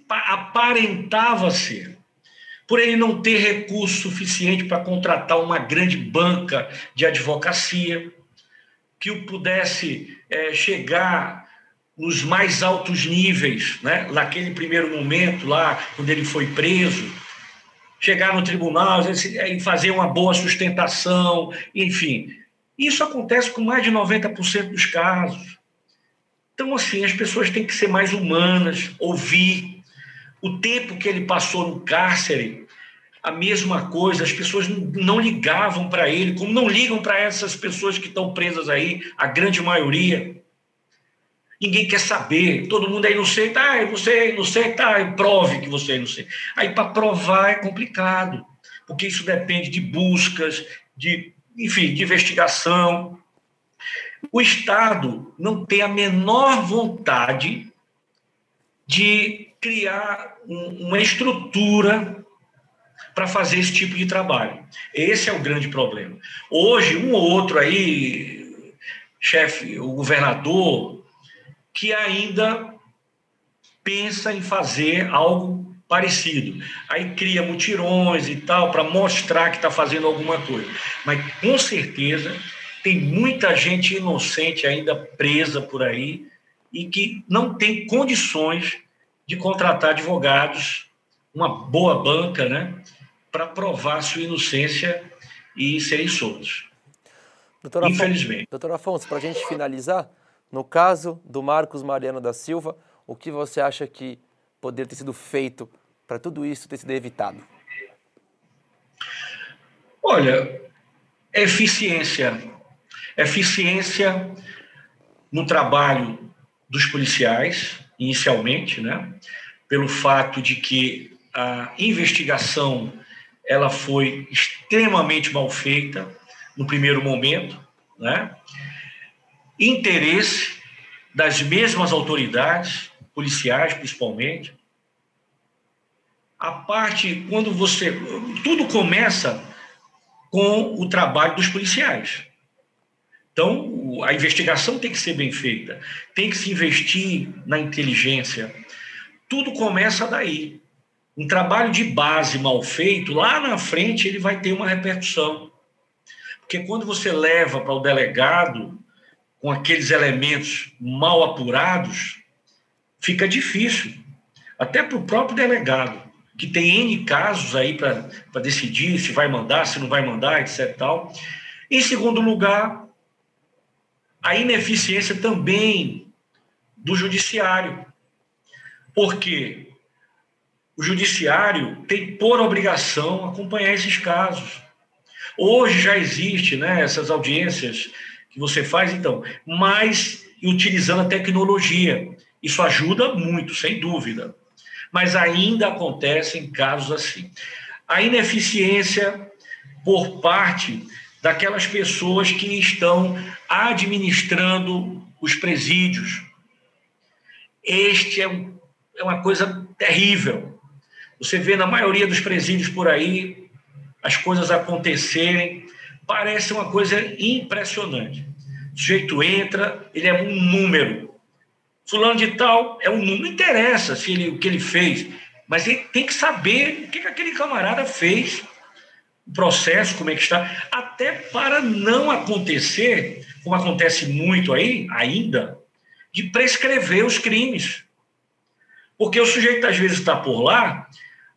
Speaker 4: aparentava ser por ele não ter recurso suficiente para contratar uma grande banca de advocacia, que o pudesse é, chegar nos mais altos níveis, né? naquele primeiro momento lá, quando ele foi preso, chegar no tribunal e fazer uma boa sustentação, enfim. Isso acontece com mais de 90% dos casos. Então, assim, as pessoas têm que ser mais humanas, ouvir, o tempo que ele passou no cárcere, a mesma coisa, as pessoas não ligavam para ele, como não ligam para essas pessoas que estão presas aí, a grande maioria. Ninguém quer saber, todo mundo é inocente, ah, você é inocente, ah, prove que você é inocente. Aí para provar é complicado, porque isso depende de buscas, de, enfim, de investigação. O Estado não tem a menor vontade de criar um, uma estrutura para fazer esse tipo de trabalho. Esse é o grande problema. Hoje, um ou outro aí, chefe, o governador, que ainda pensa em fazer algo parecido. Aí cria mutirões e tal, para mostrar que está fazendo alguma coisa. Mas, com certeza, tem muita gente inocente ainda presa por aí e que não tem condições de contratar advogados, uma boa banca, né, para provar sua inocência e serem soltos.
Speaker 3: Doutor Infelizmente. Afonso, doutor Afonso, para a gente finalizar, no caso do Marcos Mariano da Silva, o que você acha que poderia ter sido feito para tudo isso ter sido evitado?
Speaker 4: Olha, eficiência. Eficiência no trabalho dos policiais, inicialmente, né? pelo fato de que a investigação ela foi extremamente mal feita no primeiro momento, né? interesse das mesmas autoridades, policiais principalmente. A parte, quando você. Tudo começa com o trabalho dos policiais. Então, a investigação tem que ser bem feita, tem que se investir na inteligência. Tudo começa daí. Um trabalho de base mal feito, lá na frente ele vai ter uma repercussão. Porque quando você leva para o delegado com aqueles elementos mal apurados, fica difícil, até para o próprio delegado, que tem N casos aí para decidir se vai mandar, se não vai mandar, etc. Tal. Em segundo lugar, a ineficiência também do judiciário. Porque o judiciário tem por obrigação acompanhar esses casos. Hoje já existe, né, essas audiências que você faz, então, mas utilizando a tecnologia. Isso ajuda muito, sem dúvida. Mas ainda acontecem casos assim. A ineficiência por parte daquelas pessoas que estão administrando os presídios. Este é, um, é uma coisa terrível. Você vê na maioria dos presídios por aí as coisas acontecerem, parece uma coisa impressionante. O sujeito entra, ele é um número. Fulano de tal é um número. Não interessa se ele, o que ele fez, mas ele tem que saber o que, que aquele camarada fez o processo, como é que está, até para não acontecer, como acontece muito aí, ainda, de prescrever os crimes. Porque o sujeito às vezes está por lá,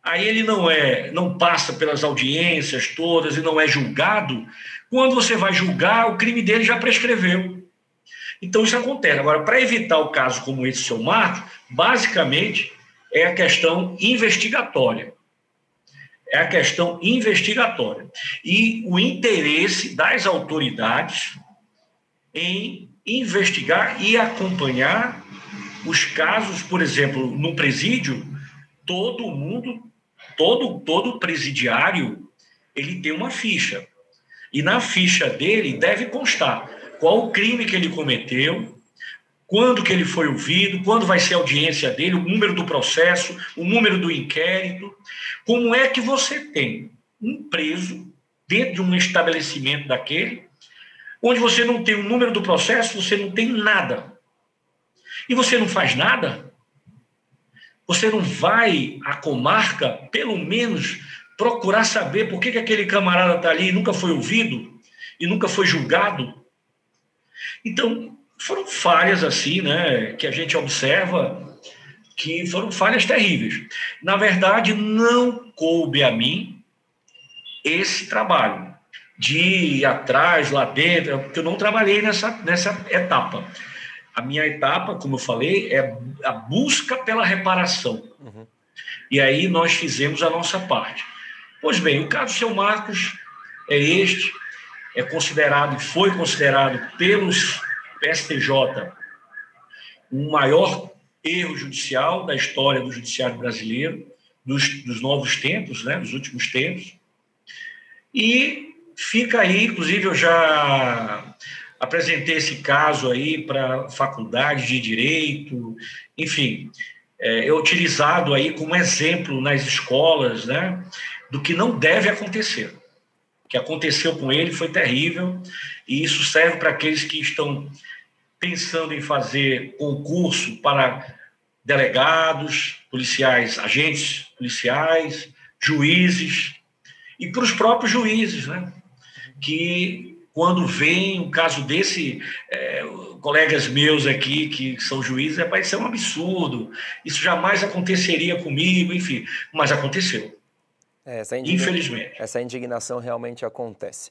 Speaker 4: aí ele não é, não passa pelas audiências todas e não é julgado. Quando você vai julgar, o crime dele já prescreveu. Então isso acontece. Agora, para evitar o caso como esse seu Marco, basicamente é a questão investigatória é a questão investigatória e o interesse das autoridades em investigar e acompanhar os casos, por exemplo, no presídio, todo mundo, todo todo presidiário, ele tem uma ficha. E na ficha dele deve constar qual o crime que ele cometeu, quando que ele foi ouvido, quando vai ser a audiência dele, o número do processo, o número do inquérito. Como é que você tem um preso dentro de um estabelecimento daquele, onde você não tem o número do processo, você não tem nada. E você não faz nada? Você não vai à comarca, pelo menos, procurar saber por que, que aquele camarada está ali e nunca foi ouvido e nunca foi julgado? Então, foram falhas assim, né, que a gente observa que foram falhas terríveis. Na verdade, não coube a mim esse trabalho de ir atrás, lá dentro, porque eu não trabalhei nessa, nessa etapa. A minha etapa, como eu falei, é a busca pela reparação. Uhum. E aí nós fizemos a nossa parte. Pois bem, o caso do seu Marcos é este, é considerado e foi considerado pelos STJ, o maior erro judicial da história do judiciário brasileiro, dos, dos novos tempos, né, dos últimos tempos. E fica aí, inclusive eu já apresentei esse caso aí para faculdade de direito, enfim, é, é utilizado aí como exemplo nas escolas, né, do que não deve acontecer. O que aconteceu com ele foi terrível e isso serve para aqueles que estão pensando em fazer concurso para delegados, policiais, agentes policiais, juízes e para os próprios juízes, né? Que quando vem um caso desse, é, colegas meus aqui que são juízes, é, vai ser um absurdo. Isso jamais aconteceria comigo, enfim, mas aconteceu.
Speaker 3: É, essa Infelizmente. Essa indignação realmente acontece.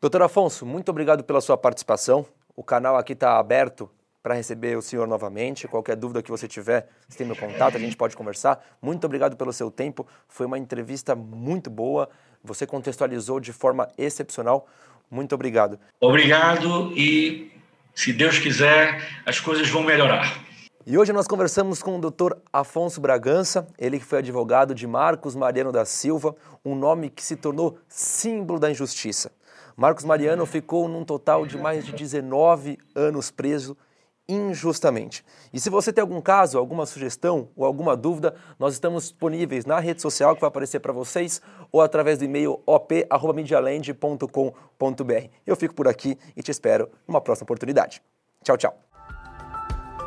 Speaker 3: Doutor Afonso, muito obrigado pela sua participação. O canal aqui está aberto para receber o senhor novamente. Qualquer dúvida que você tiver, você tem meu contato, a gente pode conversar. Muito obrigado pelo seu tempo. Foi uma entrevista muito boa. Você contextualizou de forma excepcional. Muito obrigado.
Speaker 4: Obrigado e, se Deus quiser, as coisas vão melhorar.
Speaker 3: E hoje nós conversamos com o Dr. Afonso Bragança, ele que foi advogado de Marcos Mariano da Silva, um nome que se tornou símbolo da injustiça. Marcos Mariano ficou num total de mais de 19 anos preso injustamente. E se você tem algum caso, alguma sugestão ou alguma dúvida, nós estamos disponíveis na rede social que vai aparecer para vocês ou através do e-mail op@medialand.com.br. Eu fico por aqui e te espero numa próxima oportunidade. Tchau, tchau.